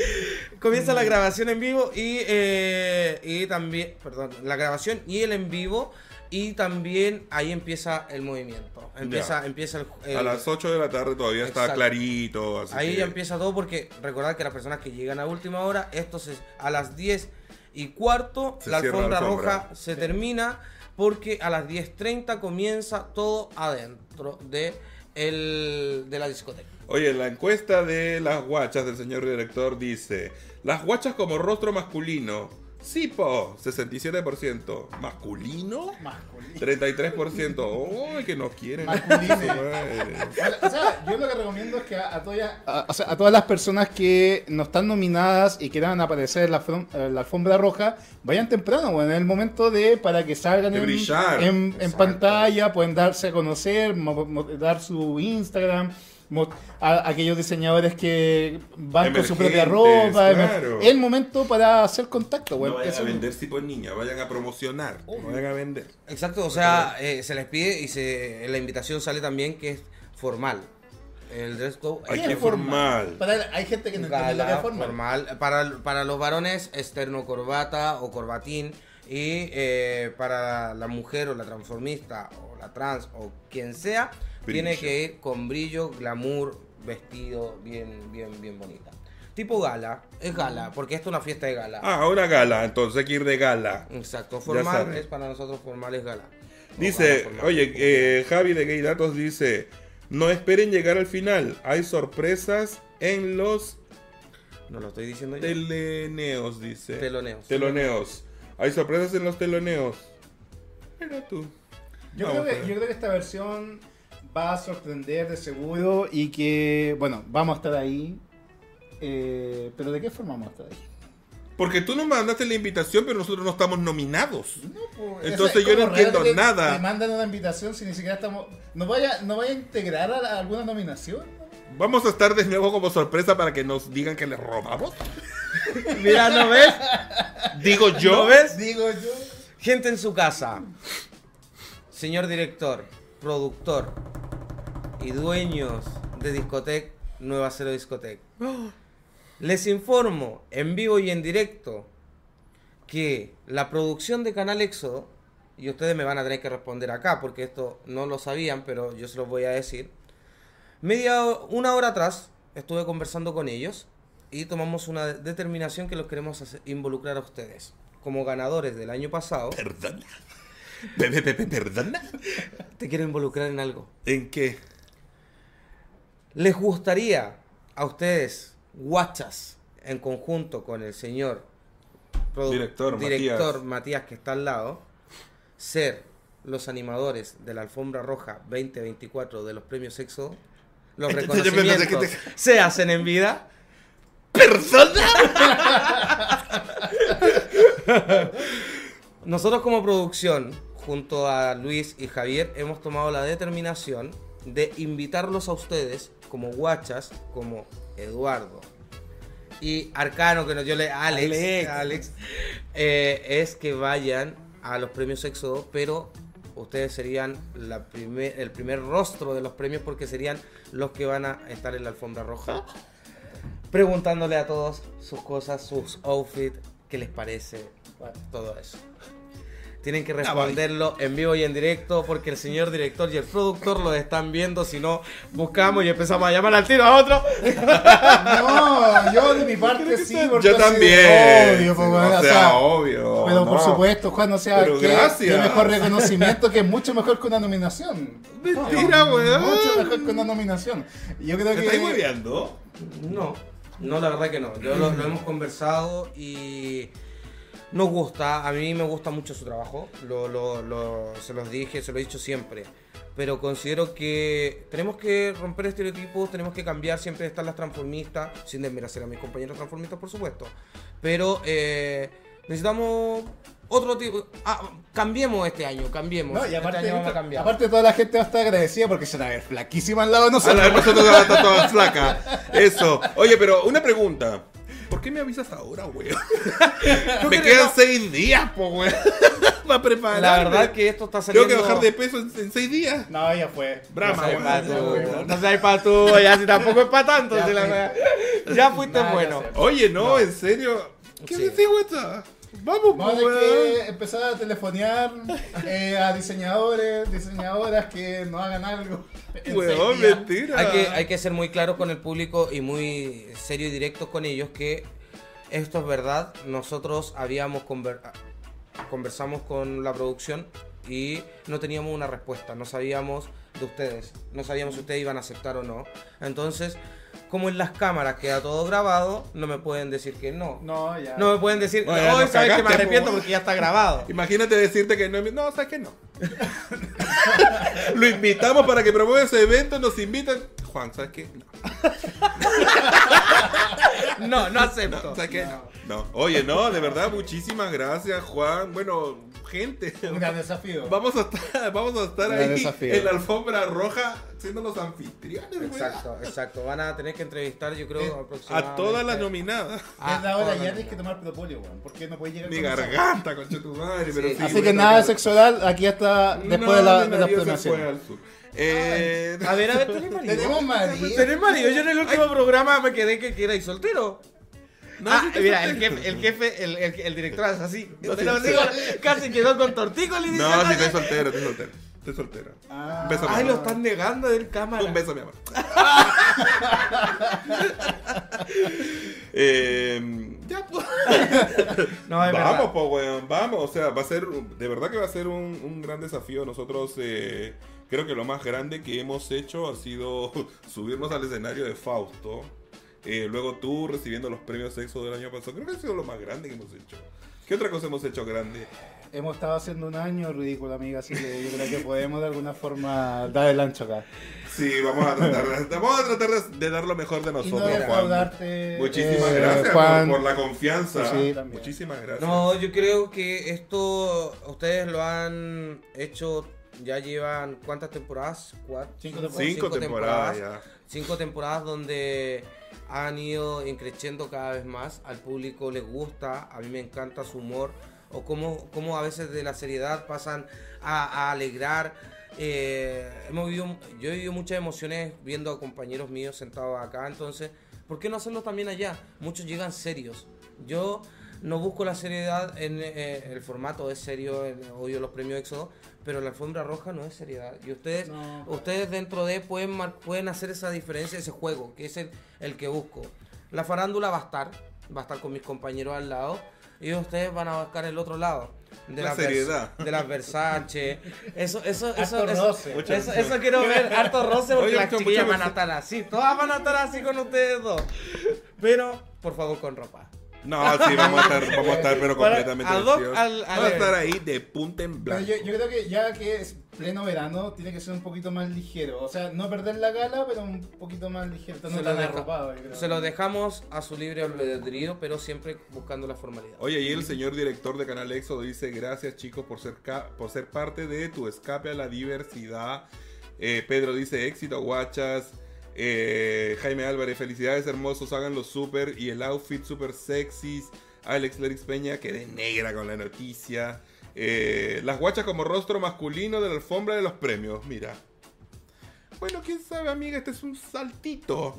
Comienza la grabación en vivo y, eh, y también, perdón, la grabación y el en vivo y también ahí empieza el movimiento. Empieza, Ya. empieza el, el- A las 8 de la tarde todavía está clarito. así Ahí que- ya empieza todo porque recordad que las personas que llegan a última hora, esto es a las 10 y cuarto, Se la alfombra. roja se termina porque a las 10.30 comienza todo adentro de, el, de la discoteca. Oye, la encuesta de las guachas del señor director dice: Las guachas como rostro masculino. Sí, po, 67%. ¿Masculino? Masculino. 33%. ¡Uy, que nos quieren! Masculino. O sea, yo lo que recomiendo es que a, a todas, a- o sea, a todas las personas que no están nominadas y quieran aparecer en la, en la alfombra roja, vayan temprano, bueno, en el momento de para que salgan De en, en- pantalla, pueden darse a conocer, dar su Instagram a- aquellos diseñadores que van con su propia ropa. claro. El momento para hacer contacto, No weón. vayan Eso- a vender si pues niña, vayan a promocionar, no vayan a vender. Exacto, o sea, eh, se les pide y se, la invitación sale también que es formal. El dress code Hay ¿Qué que es formal? formal. Para- hay gente que no entiende lo que es formal. formal. Para, para los varones, externo corbata o corbatín. Y eh, para la mujer o la transformista o la trans o quien sea, tiene que ir con brillo, glamour, vestido bien, bien, bien bonita. Tipo gala, es gala, porque esto es una fiesta de gala. Ah, una gala, entonces hay que ir de gala. Exacto, formal es para nosotros formal es gala. Dice, gala oye, eh, Javi de Gay Datos dice, no esperen llegar al final, hay sorpresas en los No lo estoy diciendo yo. teleneos, dice. Teloneos. Teloneos. Hay sorpresas en los teloneos. Mira tú. Yo, Vamos creo que, ver. yo creo que esta versión va a sorprender de seguro y que, bueno, vamos a estar ahí. eh, pero ¿de qué forma vamos a estar ahí? Porque tú nos mandaste la invitación, pero nosotros no estamos nominados. pues, Entonces es yo no entiendo que nada. Me mandan una invitación si ni siquiera estamos. ¿No vaya, no vaya a integrar a, la- alguna nominación? Vamos a estar de nuevo como sorpresa para que nos digan que les robamos. Mira, ¿no ves? Digo yo. ¿No ves? Digo yo. Gente en su casa, señor director, productor y dueños de discotec Nueva Cero Discotec. Les informo en vivo y en directo que la producción de Canal Éxodo, y ustedes me van a tener que responder acá porque esto no lo sabían, pero yo se los voy a decir. Media una hora atrás estuve conversando con ellos y tomamos una de- determinación que los queremos hacer- involucrar a ustedes como ganadores del año pasado. Perdona. Pe- pe- pe- pe- Perdona. Te quiero involucrar en algo. ¿En qué? ¿Les gustaría a ustedes, guachas, en conjunto con el señor Director, director Matías. que está al lado, ser los animadores de la alfombra roja 2024 de los premios Éxodo? Los reconocimientos se hacen en vida. ¿Persona? Nosotros como producción, junto a Luis y Javier, hemos tomado la determinación de invitarlos a ustedes como guachas, como Eduardo y Arcano, que nos dio le- Alex, Alex. Alex, eh, es que vayan a los premios Éxodo, pero ustedes serían la primer, el primer rostro de los premios porque serían los que van a estar en la alfombra roja. Preguntándole a todos sus cosas, sus outfits, qué les parece, todo eso. Tienen que responderlo en vivo y en directo porque el señor director y el productor lo están viendo. Si no, buscamos y empezamos a llamar al tiro a otro. No, yo de mi parte sí. porque Yo también. Obvio, pues, o bueno, o sea, sea, obvio. Pero por no. supuesto, Juan, o sea, Pero gracias. qué mejor reconocimiento que es mucho mejor que una nominación. Mentira, weón. Mucho mejor que una nominación. Yo creo ¿Me que. estáis hueveando? No, no, la verdad que no. Yo lo, lo hemos conversado y nos gusta. A mí me gusta mucho su trabajo. Lo, lo- lo- se los dije, se lo he dicho siempre. Pero considero que tenemos que romper estereotipos, tenemos que cambiar. Siempre están las transformistas, sin desmerecer a mis compañeros transformistas, por supuesto. Pero eh, necesitamos otro tipo. Ah, cambiemos este año, cambiemos. No, y aparte, este año vamos a cambiar. aparte toda la gente va a estar agradecida porque se la ve flaquísima al lado de A nosotros. la vez nosotros está toda flaca. Eso. Oye, pero una pregunta. ¿Por qué me avisas ahora, weón? me quedan seis días, po, weón. Para preparar. La verdad que esto está Tengo saliendo. que bajar de peso en, en seis días. No, ya fue. Ya Pa' fue, tú. No seas pa' tú, ya si tampoco es para tanto. Ya si la fue. wea- ya fuiste bueno. Oye, no, en serio. ¿Qué Sí. decís, weón? Vamos, po, tener weón. que empezar a telefonear eh, a diseñadores, diseñadoras que nos hagan algo. Weón, mentira. Hay que, hay que ser muy claros con el público y muy serio y directos con ellos que esto es verdad. Nosotros habíamos conver- conversamos con la producción y no teníamos una respuesta. No sabíamos de ustedes. No sabíamos si ustedes iban a aceptar o no. Entonces, como en las cámaras queda todo grabado, no me pueden decir que no. No, ya. No me pueden decir, No, ya hoy nos sabes que me cagaste, arrepiento po. porque ya está grabado. Imagínate decirte que no. No, sabes que no. Lo invitamos para que promueva ese evento. Nos invitan. Juan, ¿sabes qué? No. No, no acepto. No, ¿sabes qué? No. No, oye, no, de verdad, muchísimas gracias, Juan. Bueno, gente. Un gran desafío. Vamos a estar, vamos a estar ahí desafío. en la alfombra roja siendo los anfitriones. Exacto, exacto. Van a tener que entrevistar, yo creo, A aproximadamente. todas las nominadas. Ah, es la hora ya tienes que tomar propóleo, weón. ¿Por qué no puedes llegar Mi con garganta, concha tu madre. Pero Sí. sí, Así bueno, que nada pero- oral, aquí hasta después No, de, la, de al sur. Eh, A ver, a ver, ¿tenés marido? Tenemos marido. ¿Tenés marido? Yo en el último programa me quedé que, que erais soltero. no, ah, mira, el jefe, el jefe, el, el, el director es así. No, Pero sí, digo, casi quedó con tortícolis. No, sí, "Ay, estoy soltero, estoy soltero. Estoy soltero. Ah. Un beso, mi Ay, amor. lo están negando del cámara. Un beso, mi amor. eh, ya, pues. No, es vamos, pues, weón, vamos. O sea, va a ser, de verdad que va a ser un, un gran desafío. Nosotros, eh, creo que lo más grande que hemos hecho ha sido subirnos al escenario de Fausto. Eh, luego tú recibiendo los premios sexo del año pasado. Creo que ha sido lo más grande que hemos hecho. ¿Qué otra cosa hemos hecho grande? Hemos estado haciendo un año ridículo, amiga, así que yo creo que podemos de alguna forma dar el ancho acá. Sí, vamos a tratar, de- vamos a tratar de, de dar lo mejor de Y no nosotros, Juan. Muchísimas eh, gracias Juan. por, por la confianza. Sí, también. Muchísimas gracias. No, yo creo que esto ustedes lo han hecho, ya llevan cuántas temporadas? ¿Cuatro? Cinco temporadas. Cinco, temporadas ya. Cinco temporadas donde han ido creciendo cada vez más, al público le gusta, a mí me encanta su humor, o cómo, cómo a veces de la seriedad pasan a, a alegrar. Eh, hemos vivido, yo he vivido muchas emociones viendo a compañeros míos sentados acá, entonces, ¿por qué no hacerlo también allá? Muchos llegan serios. Yo no busco la seriedad en eh, el formato, es serio, en, obvio los premios Éxodo, pero la alfombra roja no es seriedad. Y ustedes, No. ustedes dentro de pueden, pueden hacer esa diferencia, ese juego, que es el, el que busco. La farándula va a estar, va a estar con mis compañeros al lado, y ustedes van a buscar el otro lado. De La Vers- seriedad. De las Versace. Eso, eso, eso, eso, roce. eso, eso, eso quiero ver, harto roce, porque Oye, las chiquillas van a estar así. Todas van a estar así con ustedes dos. Pero, por favor, con ropa. No, sí, vamos a estar, vamos a estar pero completamente al- al- Vamos a estar ahí de punta en blanco. yo, yo creo que ya que es pleno verano, tiene que ser un poquito más ligero. O sea, no perder la gala, pero un poquito más ligero. No Se lo, deja- arropado, se lo dejamos a su libre albedrío, pero siempre buscando la formalidad. Oye, y el señor director de Canal Éxodo dice, gracias chicos por ser, ca- por ser parte de tu escape a la diversidad. Eh, Pedro dice, éxito, guachas. Eh, Jaime Álvarez, felicidades hermosos, háganlo súper. Y el outfit súper sexys. Alex Lerix Peña, quedé negra con la noticia. Eh, las guachas como rostro masculino de la alfombra de los premios, mira. Bueno, quién sabe, amiga, este es un saltito.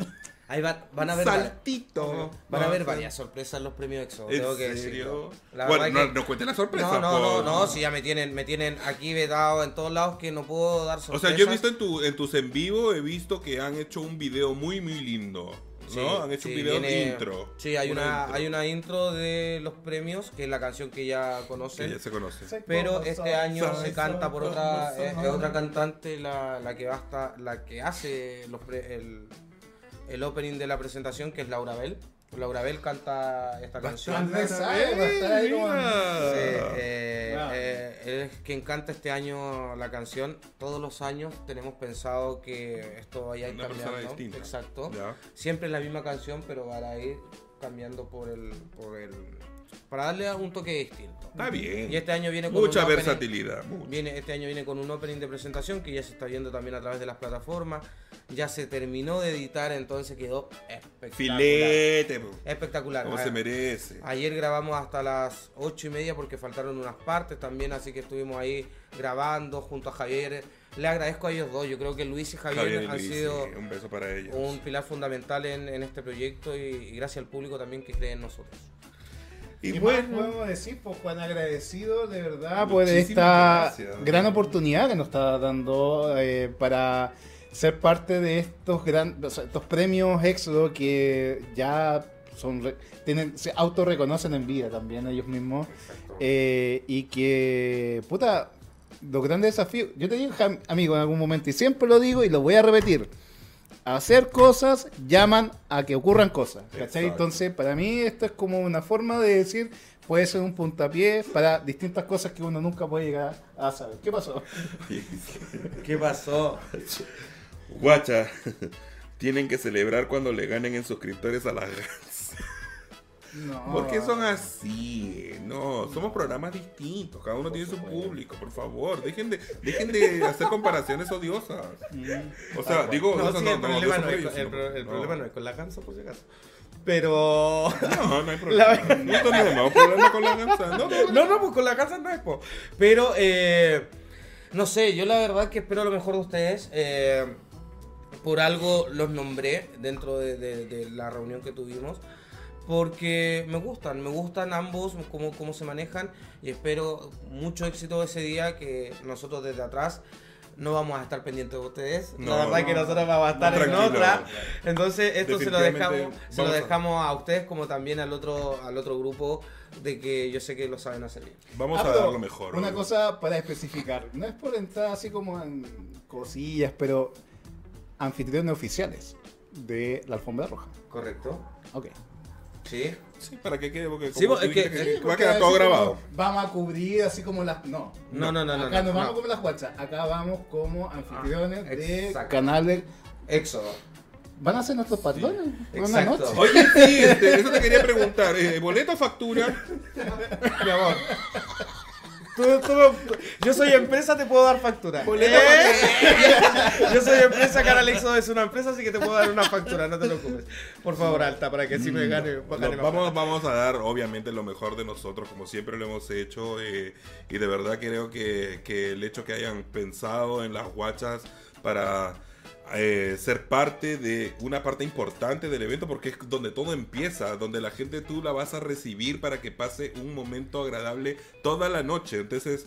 Ahí va- van a ver, saltito. van a ver No, varias sorpresas en los premios EXO. ¿En tengo que serio? La bueno, no, que- no la sorpresa. No, no, no, por- no, si ya me tienen, me tienen aquí vedado en todos lados que no puedo dar O sorpresas. sea, yo he visto en, tu, en tus en vivo, he visto que han hecho un video muy, muy lindo. ¿No? Sí, han hecho sí, un video de intro. Sí, hay una, intro hay una intro de los premios, que es la canción que ya Que conocen. ya se conoce. Pero este año se canta por otra, soy, es, otra cantante la, la que basta, la que hace los pre- el, el opening de la presentación, que es Laura Bell. Laura Bell canta esta canción. Andrés sabe, va a estar ahí como- Mira. Sí, eh, eh, él es quien canta este año la canción. Todos los años tenemos pensado que esto vaya a ir Una cambiando. distinta. Exacto. Ya. Siempre la misma canción, pero para ir cambiando por el, por el, para darle un toque distinto. Está bien. Y este año viene con Mucha un opening- versatilidad. mucha. Viene, este año viene con un opening de presentación que ya se está viendo también a través de las plataformas. Ya se terminó de editar, entonces quedó espectacular. Filete, po, Espectacular. como Ah, se merece. Ayer grabamos hasta las ocho y media porque faltaron unas partes también, así que estuvimos ahí grabando junto a Javier. Le agradezco a ellos dos, yo creo que Luis y Javier, Javier y han Luis, sido un beso para ellos. un pilar fundamental en, en este proyecto y, y gracias al público también que cree en nosotros. Y Y bueno, podemos decir, pues Juan, agradecido de verdad por esta gracias. gran oportunidad que nos está dando eh, para ser parte de estos gran, estos premios Éxodo que ya son tienen, se autorreconocen en vida también ellos mismos. Eh, y que puta los grandes desafíos yo te digo amigo en algún momento y siempre lo digo y lo voy a repetir hacer cosas llaman a que ocurran cosas ¿cachai? Entonces para mí esto es como una forma de decir puede ser un puntapié para distintas cosas que uno nunca puede llegar a saber ¿qué pasó? ¿Qué pasó? guacha, tienen que celebrar cuando le ganen en suscriptores a las GANs. No. ¿Por qué son así? No, somos programas distintos, cada uno tiene su público, por favor, dejen de, dejen de hacer comparaciones odiosas. O sea, digo, No, odiosas sí, no, el no, problema, no es, con- ellos, el, pro- el no. problema no es con la gansa, por si acaso. Pero. No, no hay problema. No tenemos problema con la gansa. No, no, No, no, pues con la gansa no es, po. Pero, eh, no sé, yo la verdad que espero lo mejor de ustedes. eh, por algo los nombré dentro de, de- de la reunión que tuvimos. Porque me gustan, me gustan ambos, cómo, cómo se manejan. Y espero mucho éxito ese día que nosotros desde atrás no vamos a estar pendientes de ustedes. No, la verdad no. que nosotros vamos a estar en otra. Entonces esto se lo dejamos, se lo vamos a- dejamos a ustedes como también al otro, al otro grupo de que yo sé que lo saben hacer bien. Vamos Ah, a dar lo mejor. Una obvio. cosa para especificar. No es por entrar así como en cosillas, pero anfitriones oficiales de la alfombra roja. Correcto. Ok. Sí. Sí, para que quede, porque Sí, que- sí, va a quedar todo grabado. Vamos a cubrir así como las. No. No, no, no, no. Acá no, no, vamos como las guachas. Acá vamos como anfitriones Ah, de canales. Éxodo. Van a ser nuestros patrones. Una noche. Oye, sí, este, eso te quería preguntar. Eh, ¿Boleto factura? Mi amor. Tú- tú me- yo soy empresa, te puedo dar factura. Boleto ¿Eh? Yo soy empresa, Canal Éxodo es una empresa, así que te puedo dar una factura, no te preocupes. Por favor, alta, para que así me gane. No, gane más vamos, vamos a dar obviamente lo mejor de nosotros, como siempre lo hemos hecho. eh, y de verdad creo que, que el hecho que hayan pensado en las guachas para eh, ser parte de una parte importante del evento, porque es donde todo empieza, donde la gente tú la vas a recibir para que pase un momento agradable toda la noche. Entonces,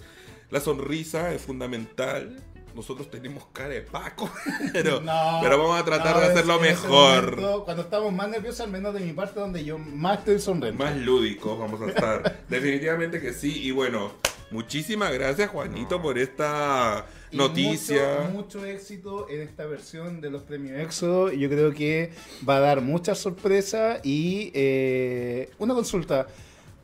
la sonrisa es fundamental. Nosotros tenemos cara de Paco, pero, No, pero vamos a tratar no, de es- hacerlo mejor. momento, cuando estamos más nerviosos, al menos de mi parte, donde yo más estoy sonriendo. más lúdicos vamos a estar. Definitivamente que sí. Y bueno, muchísimas gracias Juanito por esta Y noticia. Mucho, mucho éxito en esta versión de los premios Éxodo. Yo creo que va a dar mucha sorpresa y eh, una consulta.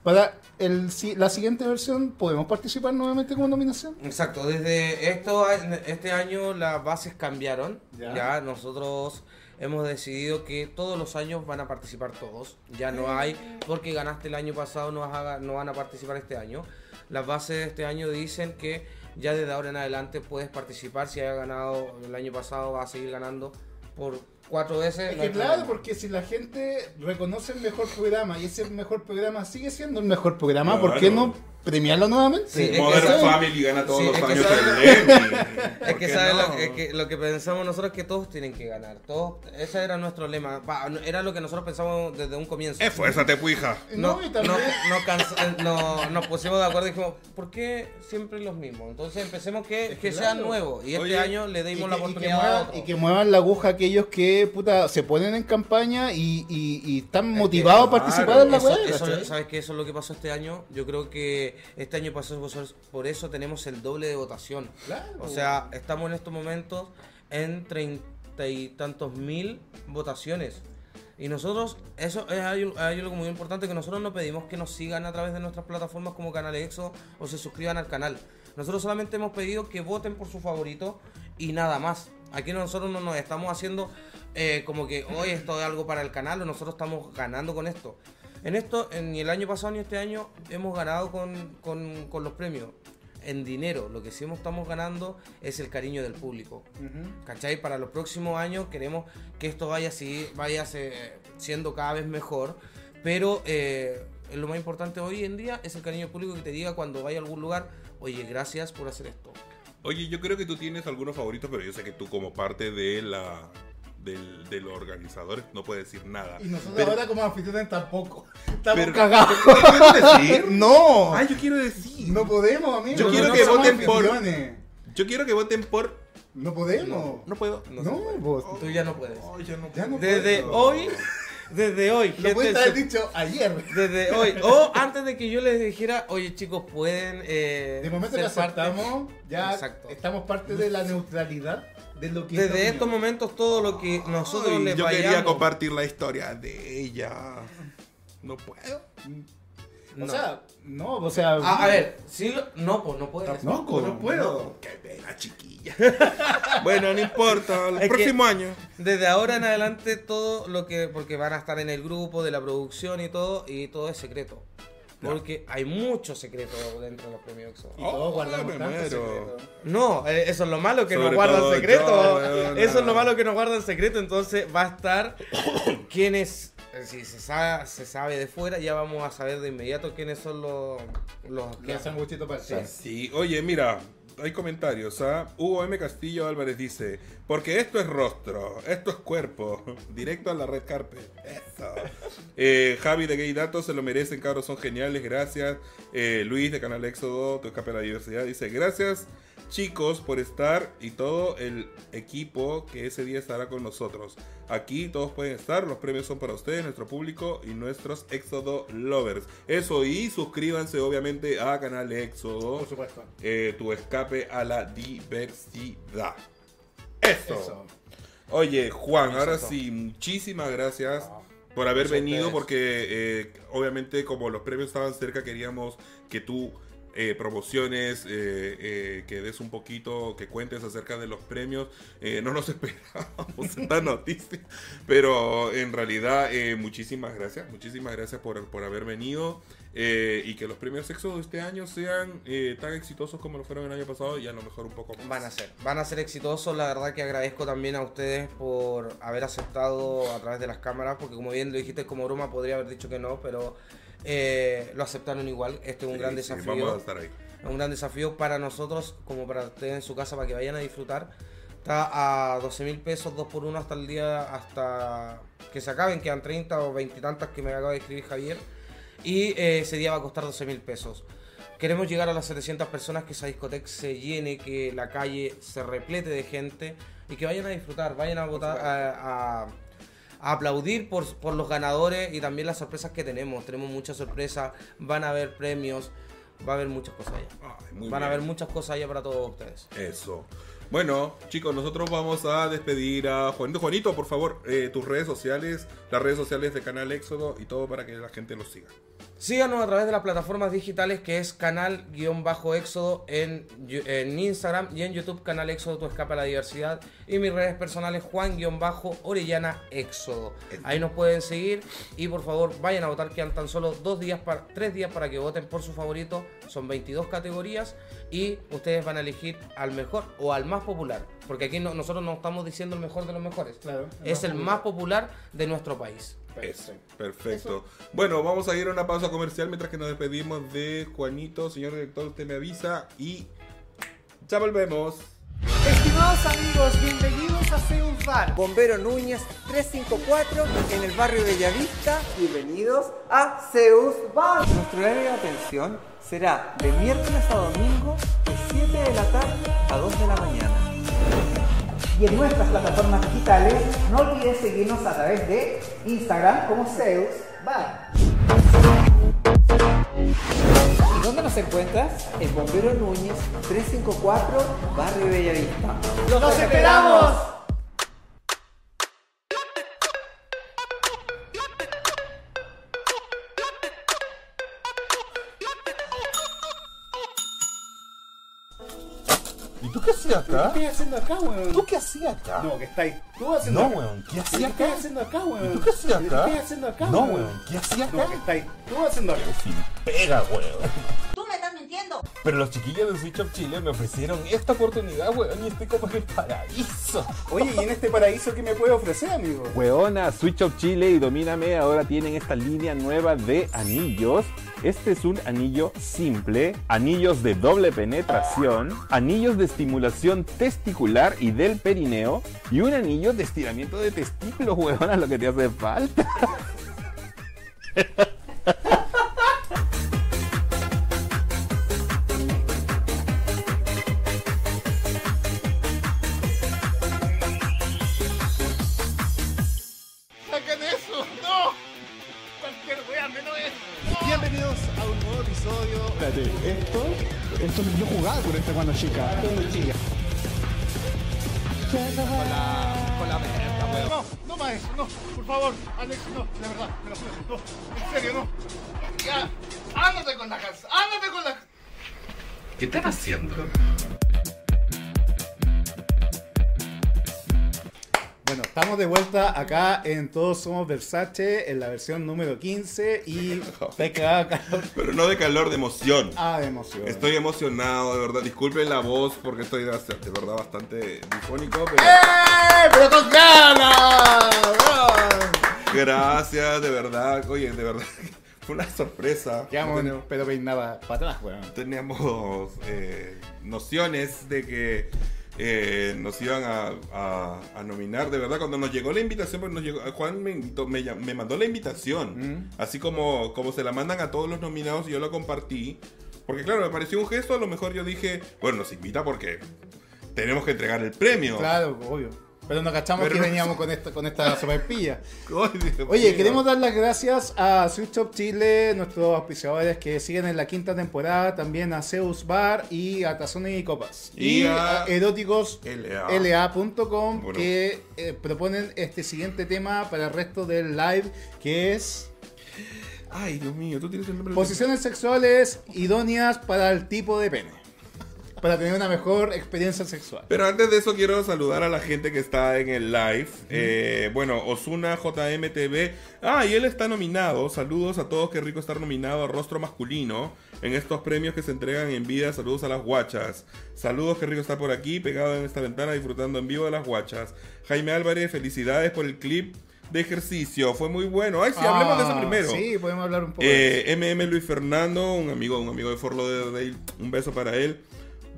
Para el, si- la siguiente versión, ¿podemos participar nuevamente como nominación? Exacto, desde esto, este año las bases cambiaron. Ya. Ya. nosotros hemos decidido que todos los años van a participar todos. Ya no hay, porque ganaste el año pasado, no, vas a- no van a participar este año. Las bases de este año dicen que ya desde ahora en adelante puedes participar. Si hayas ganado el año pasado, vas a seguir ganando por cuatro veces. Es no que hay claro, problema. porque si la gente reconoce el mejor programa y ese mejor programa sigue siendo el mejor programa, Claro. ¿por qué no premiarlo nuevamente? Sí, es que Modern sabe- Family gana todos Sí, los es que años sabe- el Emmy. Es ¿Por que, qué ¿sabes no? lo, es que lo que pensamos nosotros es que todos tienen que ganar. Todos, ese era nuestro lema. Pa, era lo que nosotros pensamos desde un comienzo. Esfuérzate, puija. No, No, no, también- no cansa- eh, no- nos pusimos de acuerdo y dijimos, ¿por qué siempre los mismos? Entonces empecemos que, Es que que sean claro. nuevos. Y este Oye, año le dimos que, la oportunidad a otros. y que muevan la aguja aquellos que puta, se ponen en campaña y, y- y están motivados a claro, participar en la ¿cachai? ¿Sabes qué? Eso es lo que pasó este año. Yo creo que este año pasó por eso- tenemos el doble de votación. Claro. O sea, estamos en estos momentos en treinta y tantos mil votaciones. Y nosotros, eso es algo muy importante, que nosotros no pedimos que nos sigan a través de nuestras plataformas como Canal Exo o se suscriban al canal. Nosotros solamente hemos pedido que voten por su favorito y nada más. Aquí nosotros no nos estamos haciendo eh, como que hoy esto es algo para el canal o nosotros estamos ganando con esto. En esto, en- ni el año pasado ni este año hemos ganado con, con- con los premios. En dinero, lo que sí hemos- estamos ganando es el cariño del público. Ujú. ¿Cachai? Para los próximos años queremos que esto vaya así, vaya se- siendo cada vez mejor. Pero eh, lo más importante hoy en día es el cariño del público que te diga cuando vaya a algún lugar, oye, gracias por hacer esto. Oye, yo creo que tú tienes algunos favoritos, pero yo sé que tú como parte de la del, de los organizadores no puedes decir nada. Y nosotros Pero- ahora como anfitriones tampoco. Estamos Pero- cagados. ¿Qué decir? no. Ah, yo quiero decir. No podemos, amigo. Yo quiero no que voten por-. Yo quiero que voten por. No podemos. No puedo. No, puede. vos. Tú ya no puedes. Ya no Ya no Desde puedo. hoy, desde hoy, Lo gente, puedes haber dicho ayer. desde hoy, o antes de que yo les dijera, oye chicos, pueden... eh, De momento que aceptamos, ya Exacto. estamos parte de la neutralidad de lo que Desde es estos momentos, todo lo que nosotros Ay, les yo vayamos... quería compartir la historia de ella. No puedo. O No. sea, no, o sea. A, a ver, sí, lo- no, pues no puedes. Tampoco, no puedo. Qué pena, chiquilla. bueno, no importa. El Es próximo año. Desde ahora en adelante todo lo que, porque van a estar en el grupo de la producción y todo, y todo es secreto. Porque hay mucho secreto dentro de los premios. Y todos Oh, guardamos tanto. No, eh, eso es lo malo que Sobre nos guardan secreto. yo, eso es no. lo malo que nos guardan secreto. Entonces va a estar quienes, eh, si se sabe, se sabe de fuera, ya vamos a saber de inmediato quiénes son los, los Que hacen para Sí. Sí, oye, mira, hay comentarios, ¿ah? Hugo M. Castillo Álvarez dice, porque esto es rostro, esto es cuerpo, directo a la red carpet. Eso. Eh, Javi de Gay Datos se lo merecen, cabros, son geniales, gracias. Eh, Luis de Canal Éxodo, tu escape a la diversidad, dice, gracias chicos por estar y todo el equipo que ese día estará con nosotros. Aquí todos pueden estar, los premios son para ustedes, nuestro público y nuestros Éxodo lovers. Eso y suscríbanse obviamente a Canal Éxodo Por supuesto. eh, tu escape a la diversidad. Eso. Eso. Oye, Juan, ahora sí, muchísimas gracias por haber venido ustedes. porque eh, obviamente como los premios estaban cerca queríamos que tú eh, promociones, eh, eh, que des un poquito, que cuentes acerca de los premios. Eh, no nos esperábamos esta noticia, pero en realidad eh, muchísimas gracias, muchísimas gracias por, por haber venido eh, y que los premios Éxodo de este año sean eh, tan exitosos como lo fueron el año pasado y a lo mejor un poco más. Van a ser, van a ser exitosos. La verdad que agradezco también a ustedes por haber aceptado a través de las cámaras, porque como bien lo dijiste como broma, podría haber dicho que no, pero eh, lo aceptaron igual. Este es un Sí, gran sí, desafío. vamos a estar ahí. Es un gran desafío para nosotros, como para ustedes en su casa, para que vayan a disfrutar. Está a 12 mil pesos, 2 por 1 hasta el día, hasta que se acaben, quedan 30 o 20 y tantas que me acaba de escribir Javier. Y eh, ese día va a costar 12 mil pesos. Queremos llegar a las 700 personas, que esa discoteca se llene, que la calle se replete de gente y que vayan a disfrutar, vayan a votar, a, a- a aplaudir por, por los ganadores y también las sorpresas que tenemos. Tenemos muchas sorpresas, van a haber premios, va a haber muchas cosas allá. Ay, muy Van a haber muchas cosas allá para todos ustedes. Eso. Bueno, chicos, nosotros vamos a despedir a Juanito. Juanito, por favor, eh, tus redes sociales, las redes sociales de Canal Éxodo y todo para que la gente los siga. Síganos a través de las plataformas digitales que es canal-éxodo en, en Instagram y en YouTube canal éxodo tu escapa a la diversidad y mis redes personales Juan-Orellana Éxodo. Ahí nos pueden seguir y por favor vayan a votar, quedan tan solo dos días para, tres días para que voten por su favorito. Son 22 categorías y ustedes van a elegir al mejor o al más popular. Porque aquí no- nosotros no estamos diciendo el mejor de los mejores. Claro, el es más el popular. más popular de nuestro país. Eso, perfecto. Bueno, vamos a ir a una pausa comercial mientras que nos despedimos de Juanito. Señor director, usted me avisa y ya volvemos. Estimados amigos, bienvenidos a Zeus Bar. Bombero Núñez 354 en el barrio Bellavista. Bienvenidos a Zeus Bar. Nuestro horario de atención será de miércoles a domingo de 7 de la tarde a 2 de la mañana. Y en nuestras plataformas digitales no olvides seguirnos a través de Instagram como Zeus Bar. ¿Y dónde nos encuentras? En Bombero Núñez 354, Barrio Bellavista. ¡Los, esperamos! Tú qué hacías ¿Qué acá? estoy haciendo acá, weón? ¿Tú qué hacías acá? No, que estáis tú haciendo No, acá. weón, ¿qué ¿Qué hacías estás acá? haciendo acá, weón? ¿Y tú qué hacías ¿Qué acá? estás haciendo acá, No, weón? ¿qué hacías No, acá? que estáis tú haciendo acá. Sin pega, weón. Tú me Pero los chiquillos de Switch Up Chile me ofrecieron esta oportunidad, weón, y estoy como en el paraíso. Oye, ¿y en este paraíso qué me puede ofrecer, amigo? Weona, Switch Up Chile y Domíname ahora tienen esta línea nueva de anillos. Este es un anillo simple, anillos de doble penetración, anillos de estimulación testicular y del perineo y un anillo de estiramiento de testículos, weona, lo que te hace falta. esto yo jugaba con este cuando chica. Cuando chica. No, no más eso, no. Por favor, Alex, no. De verdad, me lo juro. No, en serio, no. Ya. ándate con la canción, ándate con la... ¿Qué están haciendo? Bueno, estamos de vuelta acá en Todos Somos Versace, en la versión número 15 y PK calor. Pero no de calor, de emoción. Ah, de emoción. Estoy emocionado, de verdad. Disculpen la voz porque estoy de verdad bastante difónico, pero ¡Eh! ¡Pero con ganas! Gracias, de verdad. Oye, de verdad. Fue una sorpresa. Quedamos No pero peinaba para atrás, weón. teníamos eh, nociones de que eh, nos iban a, a- a nominar. De verdad, cuando nos llegó la invitación, pues nos llegó, Juan me, invitó- me, me mandó la invitación. Mm. Así como, como se la mandan a todos los nominados y yo lo compartí. Porque claro, me pareció un gesto, a lo mejor yo dije, bueno, nos invita porque tenemos que entregar el premio. Claro, obvio. Pero no cachamos Pero que veníamos con esta, con esta Dios Oye, queremos dar las gracias a Switch Chile, nuestros auspiciadores que siguen en la quinta temporada, también a Zeus Bar y a Tazones y Copas. Y Y, a a eróticos LA. la.com Bueno. que eh, proponen este siguiente tema para el resto del live que es Ay, Dios mío, tú tienes el nombre. posiciones sexuales idóneas para el tipo de pene. Para tener una mejor experiencia sexual. Pero antes de eso quiero saludar a la gente que está en el live. Eh, bueno, Osuna JMTV. Ah, y él está nominado. Saludos a todos. Qué rico estar nominado a Rostro Masculino en estos premios que se entregan en vida. Saludos a las guachas. Saludos, qué rico estar por aquí, pegado en esta ventana, disfrutando en vivo de las guachas. Jaime Álvarez, felicidades por el clip de ejercicio. Fue muy bueno. Ay, sí, hablemos de eso Ah, primero. Sí, podemos hablar un poco de MM Luis Fernando, un amigo, un amigo de Forlo de un beso para él.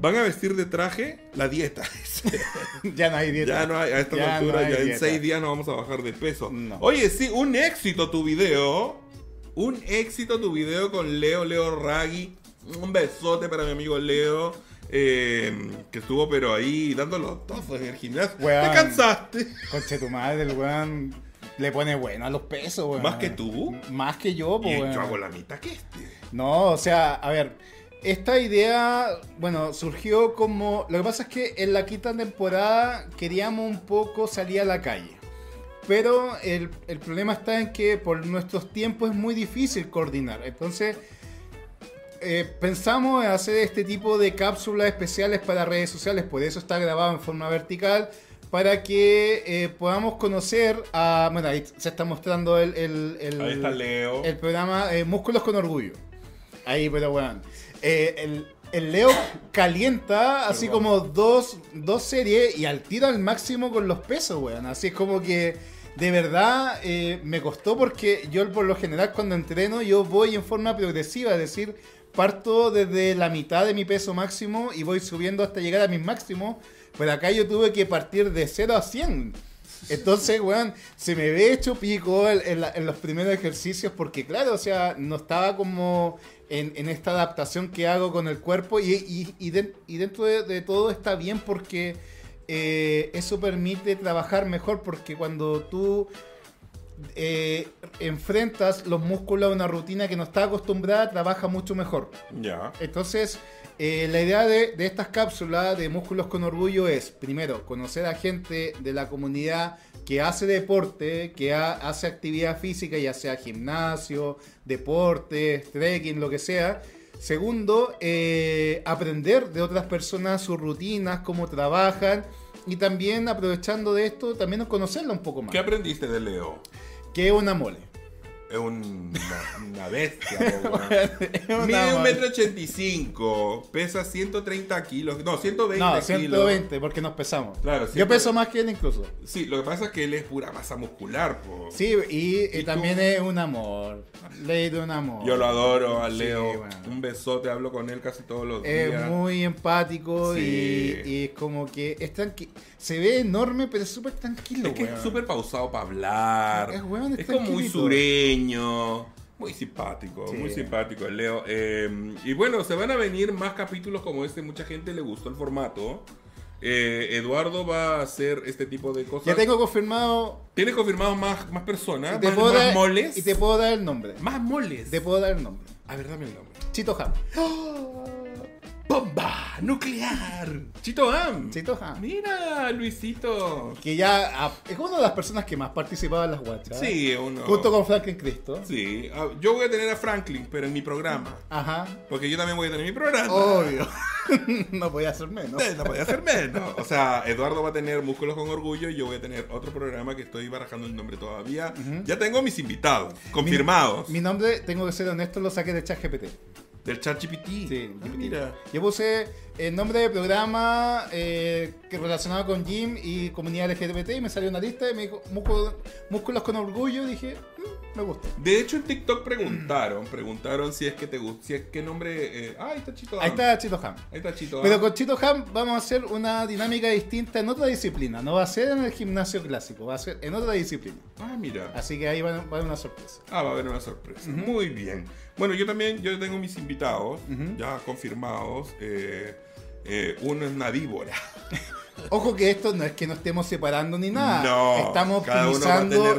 Van a vestir de traje la dieta. Ya no hay dieta. ya no hay, a esta Ya altura, no ya en seis días no vamos a bajar de peso. No. Oye, sí, un éxito tu video. Un éxito tu video con Leo, Leo Raggi. Un besote para mi amigo Leo. eh, que estuvo pero ahí dándolo todo en el gimnasio. ¿Te cansaste? Conche tu madre, el weón le pone bueno a los pesos, weón. ¿Más que tú? Más que yo, Y pues, yo hago la mitad que este. No, o sea, a ver, esta idea, bueno, surgió como... Lo que pasa es que en la quinta temporada queríamos un poco salir a la calle. Pero el, el problema está en que por nuestros tiempos es muy difícil coordinar. Entonces, eh, pensamos en hacer este tipo de cápsulas especiales para redes sociales. Por eso está grabado en forma vertical. Para que eh, podamos conocer a... Bueno, ahí se está mostrando el... el- el- Ahí está Leo. el programa eh, Músculos con Orgullo. Ahí, pero bueno. Eh, el, el Leo calienta así Perdón. como dos, dos series y al tiro al máximo con los pesos, weón. Así es como que de verdad eh, me costó porque yo por lo general cuando entreno yo voy en forma progresiva, es decir, parto desde la mitad de mi peso máximo y voy subiendo hasta llegar a mis máximos. Pero acá yo tuve que partir de 0 a 100. Entonces, weón, se me ve hecho pico en, en la- en los primeros ejercicios porque, claro, o sea, no estaba como en, en esta adaptación que hago con el cuerpo y, y- y de- y dentro de, de todo está bien porque eh, eso permite trabajar mejor porque cuando tú eh, enfrentas los músculos a una rutina que no está acostumbrada, trabaja mucho mejor. Ya. Entonces, eh, la idea de, de estas cápsulas de Músculos con Orgullo es, primero, conocer a gente de la comunidad que hace deporte, que ha- hace actividad física, ya sea gimnasio, deporte, trekking, lo que sea. Segundo, eh, aprender de otras personas sus rutinas, cómo trabajan. Y también, aprovechando de esto, también conocerla un poco más. ¿Qué aprendiste de Leo? Que es una mole. Es un- una, una bestia, po. Es Mide un metro ochenta y cinco, pesa 130 kilos, no, 120 No, kilos. 120, porque nos pesamos. Claro, Yo 120. peso más que él incluso. Sí, lo que pasa es que él es pura masa muscular, po. Sí, y, ¿Y también es un amor. Ley de un amor. Yo lo adoro a Sí, Leo. bueno. Un besote, hablo con él casi todos los Es días. muy empático Sí. y, y es como que es tranqui- Se ve enorme, pero es súper tranquilo, Es que weón. es súper pausado para hablar. Es, weón, es Es como muy sureño. Muy simpático, Sí. muy simpático el Leo. Eh, y bueno, se van a venir más capítulos como este. Mucha gente le gustó el formato. Eh, Eduardo va a hacer este tipo de cosas. Ya tengo confirmado. Tienes confirmado más, más personas, te más, puedo más dar- moles. Y te puedo dar el nombre. Más moles. Te puedo dar el nombre. A ver, dame el nombre. Chito Jam. ¡Bomba! ¡Nuclear! Chito Am. Chito Ham. Mira, Luisito. Que ya ah, es una de las personas que más participaba en las guachas. Sí, uno. Junto con Franklin Cristo. Sí, ah, yo voy a tener a Franklin, pero en mi programa. Ajá. Porque yo también voy a tener mi programa. Obvio. no podía ser menos. Eh, No podía ser menos. O sea, Eduardo va a tener Músculos con Orgullo y yo voy a tener otro programa que estoy barajando el nombre todavía. Ya tengo mis invitados, confirmados. Mi nombre, tengo que ser honesto, lo saqué de ChatGPT. Del ChatGPT. Sí, Ah, mira. Yo puse el nombre de programa eh, que relacionado con Jim y comunidad LGBT y me salió una lista y me dijo músculos, músculos con orgullo. Y dije, "Mm, me gusta. De hecho, en TikTok preguntaron, preguntaron si es que te gusta, si es que nombre. eh, ah, ahí está Chito. Ahí Am. está Chito Ham. Ahí está Chito. Pero Am. con Chito Ham vamos a hacer una dinámica distinta en otra disciplina. No va a ser en el gimnasio clásico, va a ser en otra disciplina. Ah, mira. Así que ahí va, va a haber una sorpresa. Ah, va a haber una sorpresa. Muy bien. Bueno, yo también, yo tengo mis invitados ya confirmados. Eh, eh, uno es una víbora. Ojo que esto no es que nos estemos separando ni nada. No, Estamos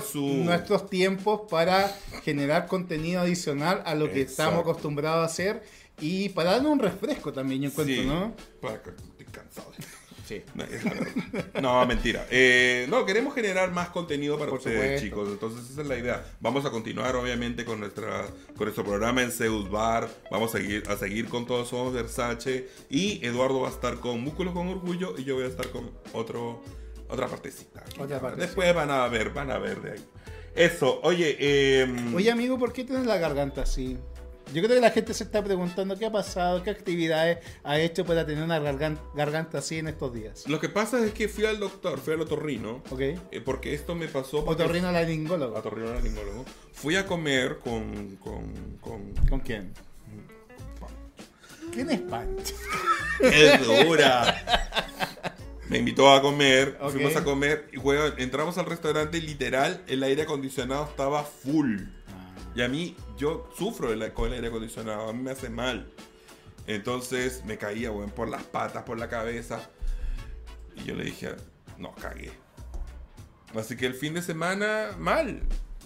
su- nuestros tiempos para generar contenido adicional a lo que Exacto. estamos acostumbrados a hacer y para darnos un refresco también, yo encuentro, Sí, ¿no? para que- estoy cansado de esto. Sí. No, es la verdad. No, mentira. Eh, no, queremos generar más contenido para Por ustedes, supuesto. chicos. Entonces esa es la idea. Vamos a continuar, obviamente, con nuestra con nuestro programa en Zeus Bar. Vamos a seguir, a seguir con Todos Somos Versace. Y Eduardo va a estar con Músculos con Orgullo y yo voy a estar con otro otra partecita. Otra partecita. Después van a ver, van a ver de ahí. Eso, oye, eh, Oye, amigo, ¿por qué tienes la garganta así? Yo creo que la gente se está preguntando qué ha pasado, qué actividades ha hecho para tener una gargan- garganta así en estos días. lo que pasa es que fui al doctor, fui al otorrino. ¿Ok? eh, porque esto me pasó. porque- Otorrinolaringólogo. Otorrinolaringólogo. Fui a comer con, con, con ¿Con quién? ¿Quién es Pancho? Es dura. Me invitó a comer, fuimos a comer y weón, entramos al restaurante y literal el aire acondicionado estaba full. Y a mí, yo sufro con el aire acondicionado, a mí me hace mal. Entonces me caía, weón, por las patas, por la cabeza. Y yo le dije, no, cagué. Así que el fin de semana, mal.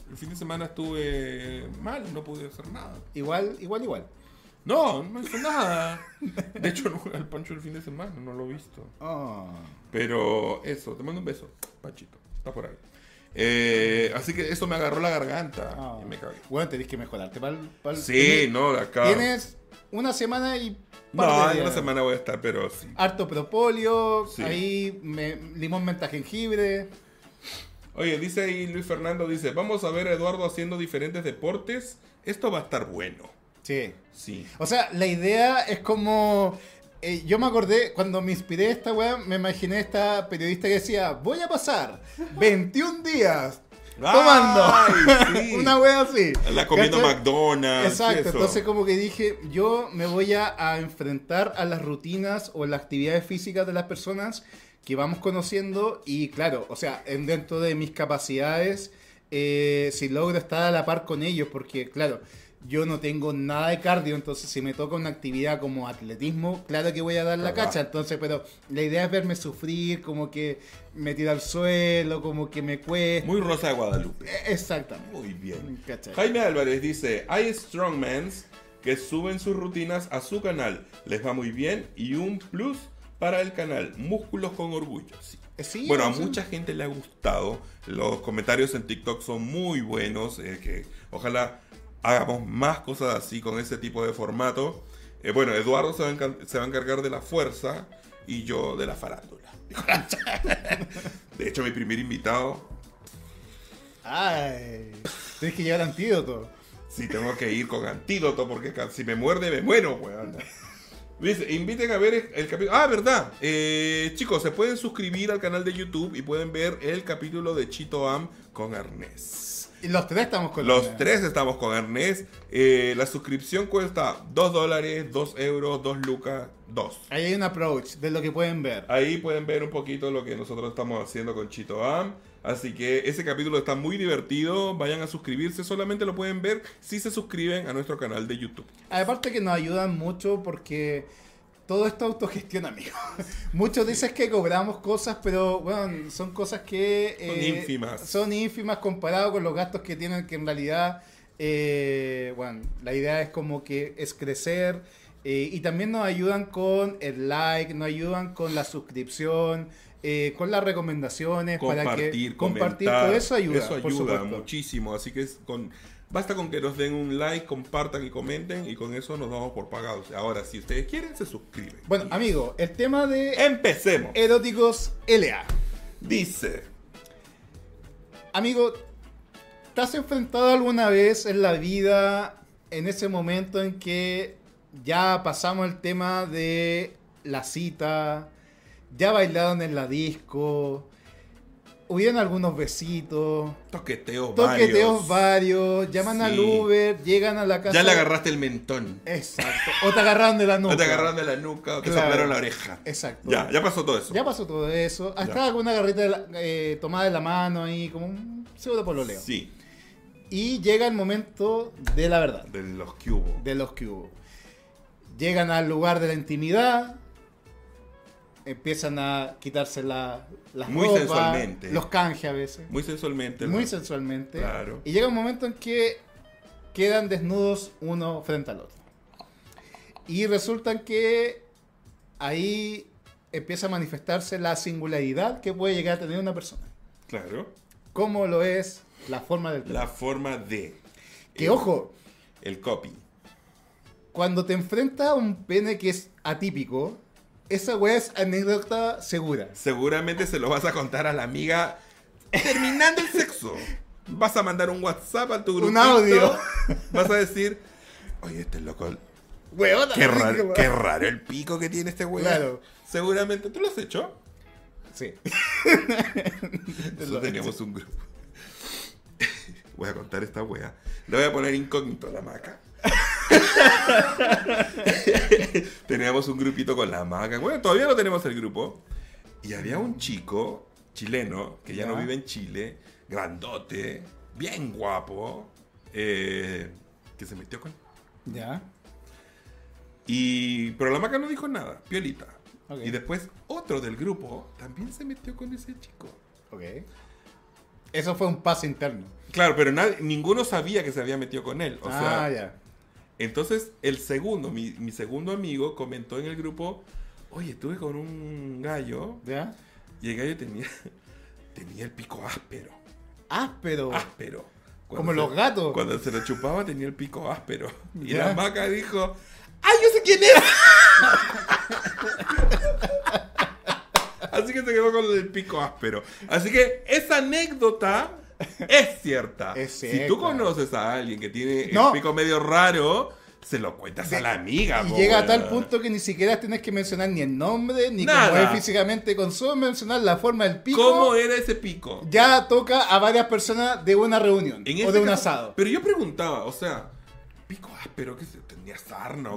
El fin de semana estuve mal, no pude hacer nada. Igual, igual, igual. No, no hizo nada. De hecho, no juega al Pancho el fin de semana, no lo he visto. Oh. Pero eso, te mando un beso, Panchito. Está por ahí. Eh, así que eso me agarró la garganta Ah. y me cagué. Bueno, tenés que mejorarte. pa'l- pa'l- Sí, tienes- no, de acá. Tienes una semana y. No, en una semana voy a estar, pero sí. Harto propóleo, Sí. ahí me- limón, menta, jengibre. Oye, dice ahí Luis Fernando, dice, vamos a ver a Eduardo haciendo diferentes deportes. Esto va a estar bueno. Sí. Sí. O sea, la idea es como. Eh, yo me acordé, cuando me inspiré esta weá, me imaginé esta periodista que decía: Voy a pasar 21 días tomando. Ay, sí. Una weá así. La comiendo ¿Cachai? McDonald's. Exacto, eso. entonces como que dije, yo me voy a, a enfrentar a las rutinas o las actividades físicas de las personas que vamos conociendo y claro, o sea, en- dentro de mis capacidades, eh, si logro estar a la par con ellos, porque claro, yo no tengo nada de cardio, entonces si me toca una actividad como atletismo, claro que voy a dar la cacha, entonces, pero la idea es verme sufrir, como que me tiro al suelo, como que me cuesta. Muy rosa de Guadalupe. Eh, Exactamente. Muy bien. ¿Cachai? Jaime Álvarez dice, hay strongmans que suben sus rutinas a su canal. Les va muy bien y un plus para el canal. Músculos con orgullo. Sí. Eh, sí, bueno, a mucha gente le ha gustado. Los comentarios en TikTok son muy buenos. eh, que ojalá hagamos más cosas así con ese tipo de formato. Eh, bueno, Eduardo se va, a encan- se va a encargar de la fuerza y yo de la farándula. De hecho, mi primer invitado Ay, tienes que llevar antídoto. Sí, tengo que ir con antídoto porque si me muerde me muero, weón. Dice, inviten a ver el, el capítulo. Ah, verdad. Eh, chicos, se pueden suscribir al canal de YouTube y pueden ver el capítulo de Chito Am con Ernest. Y los tres estamos con Los tres estamos con Ernest. Eh, la suscripción cuesta 2 dólares, 2 euros, 2 lucas, 2. Ahí hay un approach de lo que pueden ver. Ahí pueden ver un poquito lo que nosotros estamos haciendo con Chito Am. Así que ese capítulo está muy divertido. Vayan a suscribirse. Solamente lo pueden ver si se suscriben a nuestro canal de YouTube. Aparte que nos ayudan mucho porque todo esto autogestiona, amigo. Muchos dicen que cobramos cosas, pero bueno, son cosas que... Son ínfimas. Son ínfimas comparado con los gastos que tienen que en realidad... eh, bueno, la idea es como que es crecer Eh, y también nos ayudan con el like, nos ayudan con la suscripción, eh, con las recomendaciones para compartir, que compartir todo eso ayuda, Eso ayuda muchísimo. Así que es con basta con que nos den un like, compartan y comenten y con eso nos damos por pagados. Ahora, si ustedes quieren, se suscriben. Bueno, amigo, el tema de empecemos. eróticos LA. Dice, Amigo, ¿te has enfrentado alguna vez en la vida en ese momento en que ya pasamos el tema de la cita, ya bailaron en la disco, hubieron algunos besitos, toqueteos, toqueteos varios. varios, llaman Sí. al Uber, llegan a la casa. Ya le agarraste el mentón. Exacto. O te agarraron de la nuca. O te agarraron de la nuca o te Claro. soplaron la oreja. Exacto. Ya, ya pasó todo eso. Ya pasó todo eso. Hasta Ya. alguna garrita de la- eh, tomada de la mano ahí, como un pseudo pololeo. Sí, Y llega el momento de la verdad, de los que hubo. de los que hubo. Llegan al lugar de la intimidad, empiezan a quitarse la, las Muy sensualmente. los canjes a veces, Muy sensualmente. muy ¿no? sensualmente. Claro. Y llega un momento en que quedan desnudos uno frente al otro. Y resulta que ahí empieza a manifestarse la singularidad que puede llegar a tener una persona. Claro. Como lo es la forma del pene. La forma de. Que el- ojo, El copy. cuando te enfrentas a un pene que es atípico, esa weá es anécdota segura. Seguramente se lo vas a contar a la amiga terminando el sexo. Vas a mandar un WhatsApp a tu grupo. Un audio. Vas a decir, oye, este loco, Weona. qué raro, qué raro el pico que tiene este weón. Claro. Seguramente, ¿tú lo has hecho? Sí. Nosotros teníamos un grupo. Voy a contar esta wea. Le voy a poner incógnito a la maca. teníamos un grupito con la maca. Bueno, todavía no tenemos el grupo. Y había un chico chileno que ya, no vive en Chile, grandote, bien guapo, eh, que se metió con. Ya. Y, pero la maca no dijo nada, piolita. Y después otro del grupo también se metió con ese chico. Ok. Eso fue un paso interno. Claro, pero nadie- ninguno sabía que se había metido con él. O sea, ah, ya. Entonces el segundo, mi, mi segundo amigo comentó en el grupo, oye, estuve con un gallo ¿Ya? y el gallo tenía, tenía el pico áspero. Áspero. Áspero. Como se- los gatos. Cuando se lo chupaba tenía el pico áspero. Y Ya. la maca dijo, ¡ay, yo sé quién es! Así que se quedó con el pico áspero. Así que esa anécdota es cierta. Es Si tú conoces a alguien que tiene No. el pico medio raro, se lo cuentas a la amiga. Y llega a tal punto que ni siquiera tienes que mencionar ni el nombre, ni Nada. cómo es físicamente, con solo mencionar la forma del pico. ¿Cómo era ese pico? Ya toca a varias personas de una reunión En o de un asado. Pero yo preguntaba, o sea, pico áspero, que tenía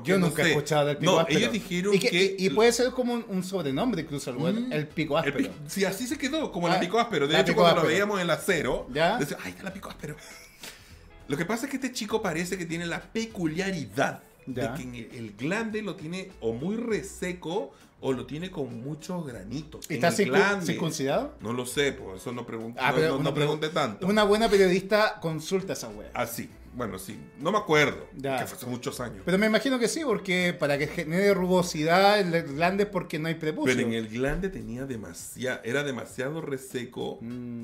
Yo nunca he sé. escuchado del pico No, áspero. ellos dijeron y que- que... y, y puede ser como un, un sobrenombre incluso el, Mm. el pico El áspero. pi- sí, así se quedó, como Ah, la pico áspero. De la hecho, cuando lo áspero. veíamos en el acero, ¿Ya? decía, ay, está la pico áspero. Lo que pasa es que este chico parece que tiene la peculiaridad Ya. de que en el, el glande lo tiene o muy reseco o lo tiene con muchos granitos. ¿Está el circuncidado? No lo sé, pues eso no, pregun- Ah, no, pregunté tanto. Una buena periodista consulta esa wea. Así, bueno, sí, no me acuerdo, Ya. que fue hace muchos años. Pero me imagino que sí, porque para que genere rugosidad en el glande es porque no hay prepucio. Pero en el glande tenía demasiado, era demasiado reseco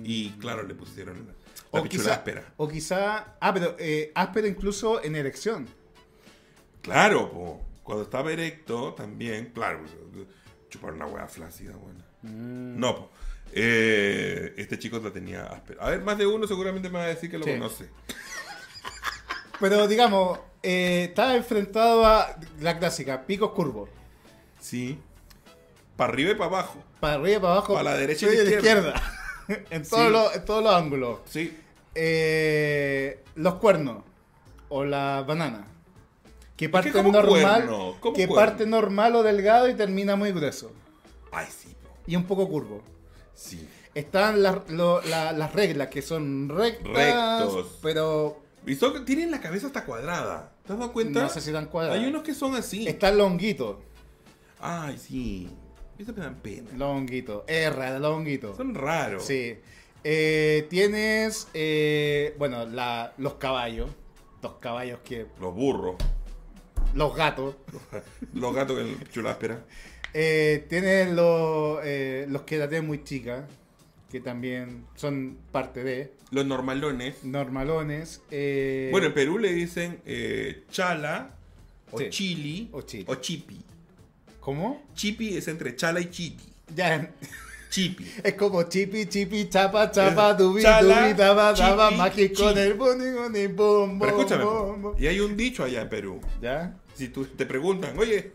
y claro, le pusieron la, o quizá, áspera. o quizá, ah, pero eh, áspero incluso en erección. Claro, po, cuando estaba erecto también, claro, chupar una hueá flácida, buena. Mm. No, po. Eh, este chico la tenía áspera. A ver, más de uno seguramente me va a decir que lo Sí. conoce. Pero digamos, eh, estaba enfrentado a la clásica, picos curvos. Sí. Para arriba y para abajo. Para arriba y para abajo. Para la derecha y la la izquierda. izquierda. en, todos Sí. los, en todos los ángulos. Sí. Eh, los cuernos. O la banana. Que parte ¿cómo normal. que cuerno? parte normal o delgado y termina muy grueso. Ay, sí. Y un poco curvo. Sí. Están las, lo- la- las reglas que son rectas. Rectos. Pero Y son- tienen la cabeza hasta cuadrada. ¿Te has dado cuenta? no sé si tan cuadradas. Hay unos que son así. Está longuito. Ay, sí. Eso me dan pena. Longuito. R, longuito. Son raros. Sí. Eh, tienes, eh, bueno, la- los caballos. Los caballos que... Los burros. los gatos. Los gatos que el chuláspera. Eh, tiene los, los que la tienen muy chicas, que también son parte de Los normalones. normalones. eh, Bueno, en Perú le dicen eh, chala, o Sí. chili, O chili. o chipi. ¿Cómo? Chipi es entre chala y chiti. Ya, Chipi. es como chipi, chipi, chapa, chapa, dubi, dubi, daba, daba, mágico del boni, bom, Pero escúchame, bom, bom. y hay un dicho allá en Perú. ¿Ya? Si tú te preguntan, oye,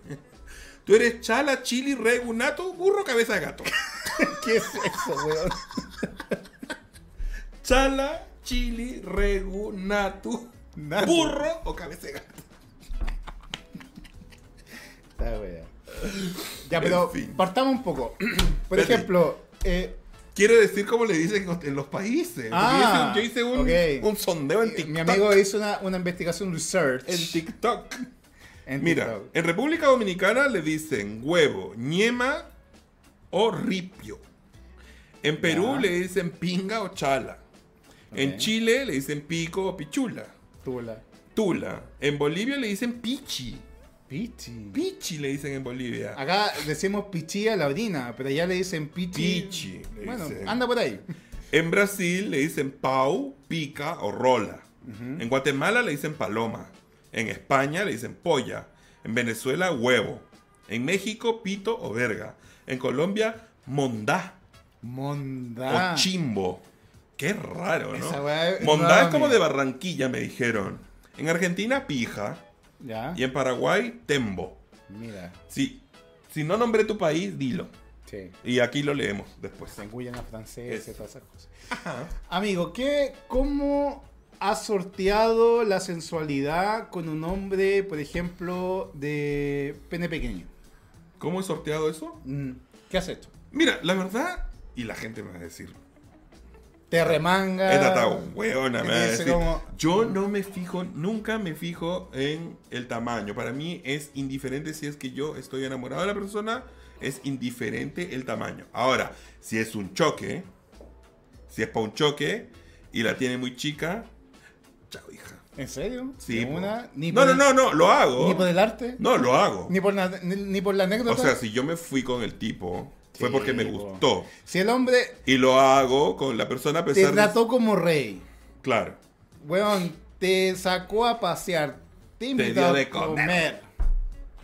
¿tú eres chala, chili, regu, nato, burro, cabeza de gato? ¿Qué es eso, weón? Chala, chili, regu, natu, Natu. burro o cabeza de gato. Está weá. Ya, pero En fin. partamos un poco. Por Espérate. ejemplo, eh, Quiero decir cómo le dicen en los países. Ah, yo hice, un, yo hice un, ok. un sondeo en TikTok. mi amigo hizo una, una investigación research En TikTok. En Mira, TikTok. en República Dominicana le dicen huevo, ñema o ripio. En Perú Ya. le dicen pinga o chala. En Ok. Chile le dicen pico o pichula. Tula. Tula. En Bolivia le dicen pichi. Pichi. Pichi le dicen en Bolivia. Acá decimos pichi a la orina, pero allá le dicen pichi. Pichi, le Bueno, dicen. anda por ahí. En Brasil le dicen pau, pica o rola. En Guatemala le dicen paloma. En España le dicen polla. En Venezuela huevo. En México pito o verga. En Colombia mondá Mondá. o chimbo. Qué raro, ¿no? Es mondá es como de Barranquilla, me dijeron. En Argentina pija. Ya. Y en Paraguay tembo. Mira. Sí. Si no nombré tu país, dilo. Sí. Y aquí lo leemos después. Se engullen a franceses todas esas cosas. Amigo, ¿qué, ¿cómo ha sorteado la sensualidad con un hombre, por ejemplo, de pene pequeño? ¿Cómo he sorteado eso? Mm, ¿Qué has hecho? Mira, la verdad, y la gente me va a decir, Te remanga. he tratado hueona, me va a dice decir. como- Yo no me fijo, nunca me fijo en el tamaño. Para mí es indiferente si es que yo estoy enamorado de la persona, es indiferente el tamaño. Ahora, si es un choque, si es para un choque y la tiene muy chica. ¿En serio? Sí, ¿De po. una? ¿Ni no, por no, el- no, no, lo hago. ¿Ni por el arte? No, lo hago. ¿Ni por la, ni, ni por la O anécdota? sea, si yo me fui con el tipo, fue Sí, porque me po. gustó. Si el hombre Y lo hago con la persona a te pesar de... trató como rey, Claro. weón, te sacó a pasear, te invitó dio a de comer. comer.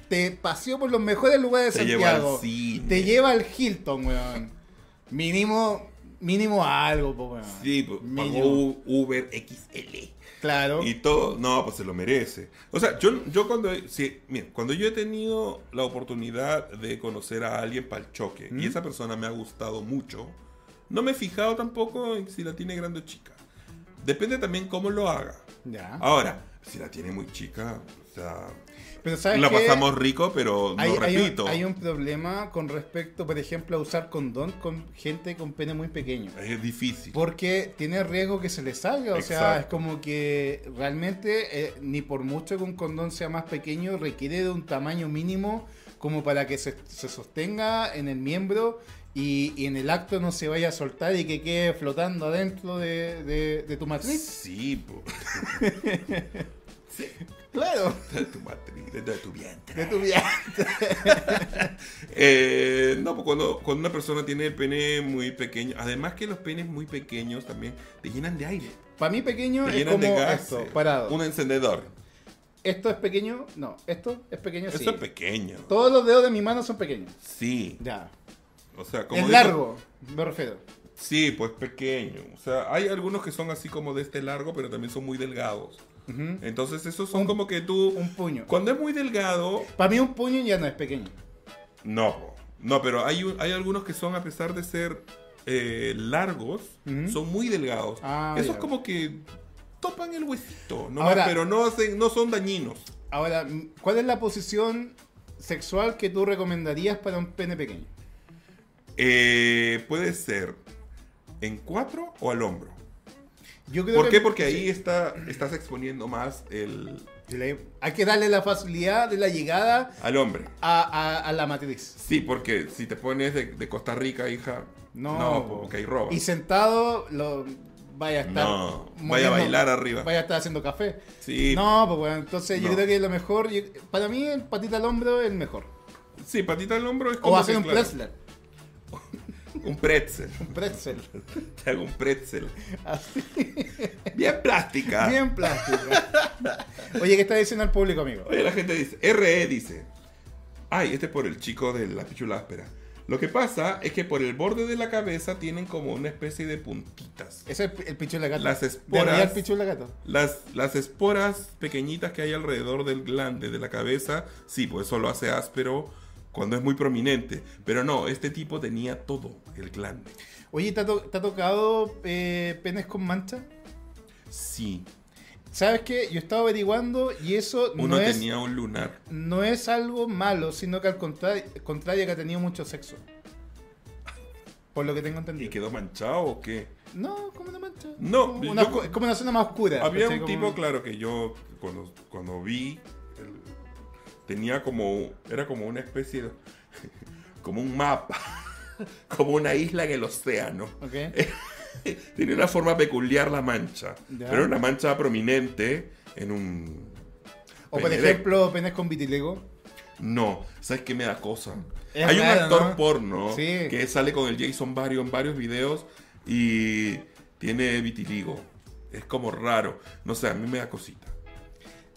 te paseó por los mejores lugares de Te Santiago, al cine. te lleva al Hilton, weón. Mínimo, mínimo algo, po, weón. Sí, pagó Uber XL. Claro. Y todo, no, pues se lo merece. O sea, yo, yo cuando, sí, mira, cuando yo he tenido la oportunidad de conocer a alguien para el choque ¿Mm? y esa persona me ha gustado mucho, no me he fijado tampoco en si la tiene grande o chica. Depende también cómo lo haga. Ya. Ahora, si la tiene muy chica, o sea, Pero sabes la pasamos rico, pero no hay, hay un, repito. hay un problema con respecto, por ejemplo, a usar condón con gente con pene muy pequeño. Es difícil. Porque tiene riesgo que se le salga. O sea, Exacto. es como que realmente, eh, ni por mucho que un condón sea más pequeño, requiere de un tamaño mínimo como para que se, se sostenga en el miembro y, y en el acto no se vaya a soltar y que quede flotando adentro de, de- de tu matriz. Sí, po. Claro, de tu matriz, de tu vientre. de tu viaje. Eh, no, pues cuando, cuando una persona tiene el pene muy pequeño, además que los penes muy pequeños también te llenan de aire, Para mí pequeño te es llenan como de gas. esto, parado. Un encendedor. Esto es pequeño, no, esto es pequeño, sí. Eso es pequeño. Todos los dedos de mi mano son pequeños. Sí. Ya. O sea, como Es digo- largo, me refiero. Sí, pues pequeño. O sea, hay algunos que son así como de este largo, pero también son muy delgados. Entonces, esos son como que tú. Un puño. Cuando es muy delgado. Para mí un puño ya no es pequeño. No, no, pero hay, un- hay algunos que son, a pesar de ser eh, largos, son muy delgados. Ah, Esos ya. como que topan el huesito, ¿no? Ahora- pero no, hacen, no son dañinos. Ahora, m- ¿cuál es la posición sexual que tú recomendarías para un pene pequeño? Eh, puede ser en cuatro o al hombro. Yo creo ¿Por qué? Porque ahí sí, está, estás exponiendo más el, hay que darle la facilidad de la llegada al hombre. a, a- a la matriz. Sí, porque si te pones de, de Costa Rica, hija, No, no, po. porque hay robo. Y sentado, lo, vaya a estar. No, vaya a bailar arriba. Vaya a estar haciendo café. Sí. No, pues bueno, entonces yo creo que lo mejor. yo- para mí, el patita al hombro es el mejor. Sí, patita al hombro es como. O hacer un claro. Un pretzel. Un pretzel. Te hago un pretzel. Así. Bien plástica. Bien plástica. Oye, ¿qué está diciendo el público, amigo? Oye, la gente dice, RE dice, ay, este es por el chico de la pichula áspera. Lo que pasa es que por el borde de la cabeza tienen como una especie de puntitas. Ese es el pichula gato. Las ¿De esporas. pichula gato? Las, las esporas pequeñitas que hay alrededor del glande de la cabeza, sí, pues eso lo hace áspero cuando es muy prominente. Pero no, este tipo tenía todo el glande. Oye, ¿te ha, to- te ha tocado eh, penes con mancha? Sí, ¿Sabes qué? Yo estaba averiguando y eso uno no es, tenía un lunar. no es algo malo, sino que al contrario, contrario que ha tenido mucho sexo. Por lo que tengo ¿Y entendido. quedó manchado o qué? No, como una mancha. No, Como una, yo- es como una zona más oscura. Había un Como- tipo, claro, que yo cuando, cuando vi, el- tenía como, era como una especie de, como un mapa, como una isla en el océano. Tenía una forma peculiar la mancha, Ya. pero una mancha prominente en un... O por ejemplo, penes con vitiligo. No, ¿sabes qué me da cosa? Es Hay un actor ¿no? porno Sí. que sale con el Jason Barrio en varios videos y tiene vitiligo. Es como raro. No sé, a mí me da cosita.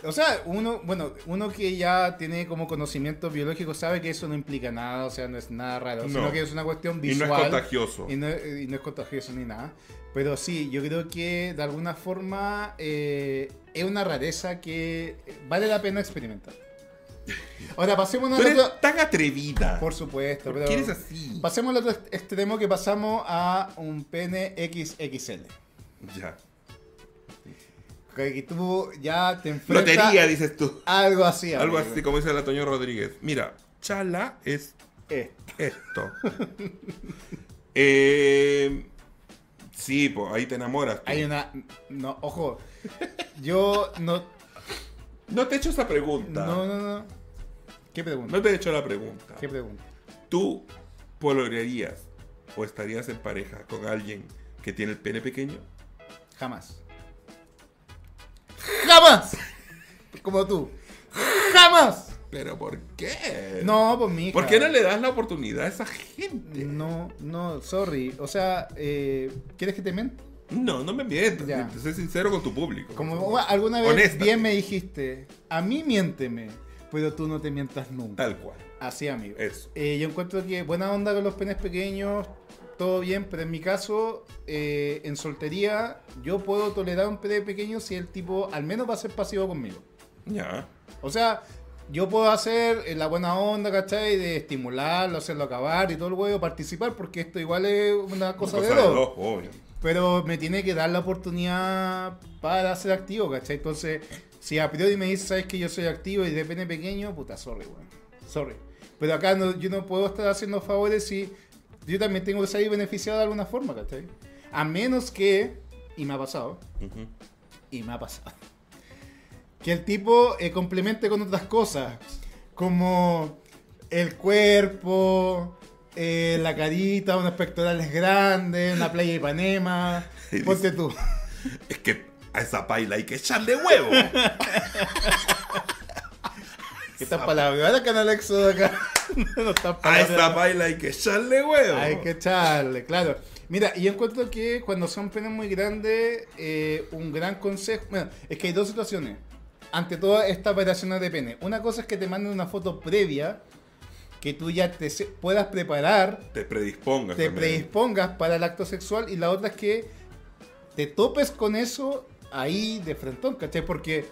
O sea, uno, bueno, uno que ya tiene como conocimiento biológico sabe que eso no implica nada, o sea, no es nada raro, No. sino que es una cuestión Y no visual. es contagioso. Y no, y no es contagioso ni nada. Pero sí, yo creo que de alguna forma eh, es una rareza que vale la pena experimentar. Ahora, pasemos eres otro... tan atrevida. Por supuesto, ¿Por pero... qué eres así? Pasemos al otro extremo que pasamos a un pene XXL. Ya. Que tú ya te enfrentas Lotería, dices tú. algo así. Algo amigo. así como dice la Toño Rodríguez. Mira, chala es Eh, esto. eh, sí, pues ahí te enamoras. tú. Hay una... No, ojo. Yo no... No te he hecho esa pregunta. No, no, no. ¿Qué pregunta? No te he hecho la pregunta. ¿Qué pregunta? ¿Tú polorearías o estarías en pareja con alguien que tiene el pene pequeño? Jamás. ¡Jamás! Como tú. ¡Jamás! ¿Pero por qué? No, pues mi. ¿Por qué no le das la oportunidad a esa gente? No, no, sorry. O sea, eh, ¿quieres que te mienta? No, no me mientas. Ya. Sé sincero con tu público. Como alguna vez Honesta. bien me dijiste, a mí miénteme, pero tú no te mientas nunca. Tal cual. Así, amigo. Eso. Eh, yo encuentro que buena onda con los penes pequeños, todo bien, pero en mi caso, eh, en soltería, yo puedo tolerar un pene pequeño si el tipo al menos va a ser pasivo conmigo. Ya. O sea, yo puedo hacer eh, la buena onda, ¿cachai? De estimularlo, hacerlo acabar y todo el huevo, participar, porque esto igual es una cosa, Cosa de de dos. dos, obvio. Pero me tiene que dar la oportunidad para ser activo, ¿cachai? Entonces, si a priori me dices, sabes que yo soy activo y de pene pequeño, puta, sorry, weón. Sorry. Pero acá no- yo no puedo estar haciendo favores si yo también tengo que salir beneficiado de alguna forma, ¿cachai? A menos que, y me ha pasado, y me ha pasado, que el tipo eh, complemente con otras cosas, como el cuerpo, eh, la carita, unos pectorales grandes, una playa de Ipanema. Y dice- Ponte tú. Es que a esa paila hay que echarle huevo. Estas palabras, ahora Canal Éxodo acá. no están A esa paila hay que echarle huevo. Hay que echarle, claro. Mira, y yo encuentro que cuando son penes muy grandes, eh, un gran consejo. Bueno, es que hay dos situaciones. Ante todas estas operaciones de pene. Una cosa es que te manden una foto previa, que tú ya te puedas preparar, Te predispongas. te también. predispongas para el acto sexual. Y la otra es que te topes con eso ahí de frentón, ¿cachai? Porque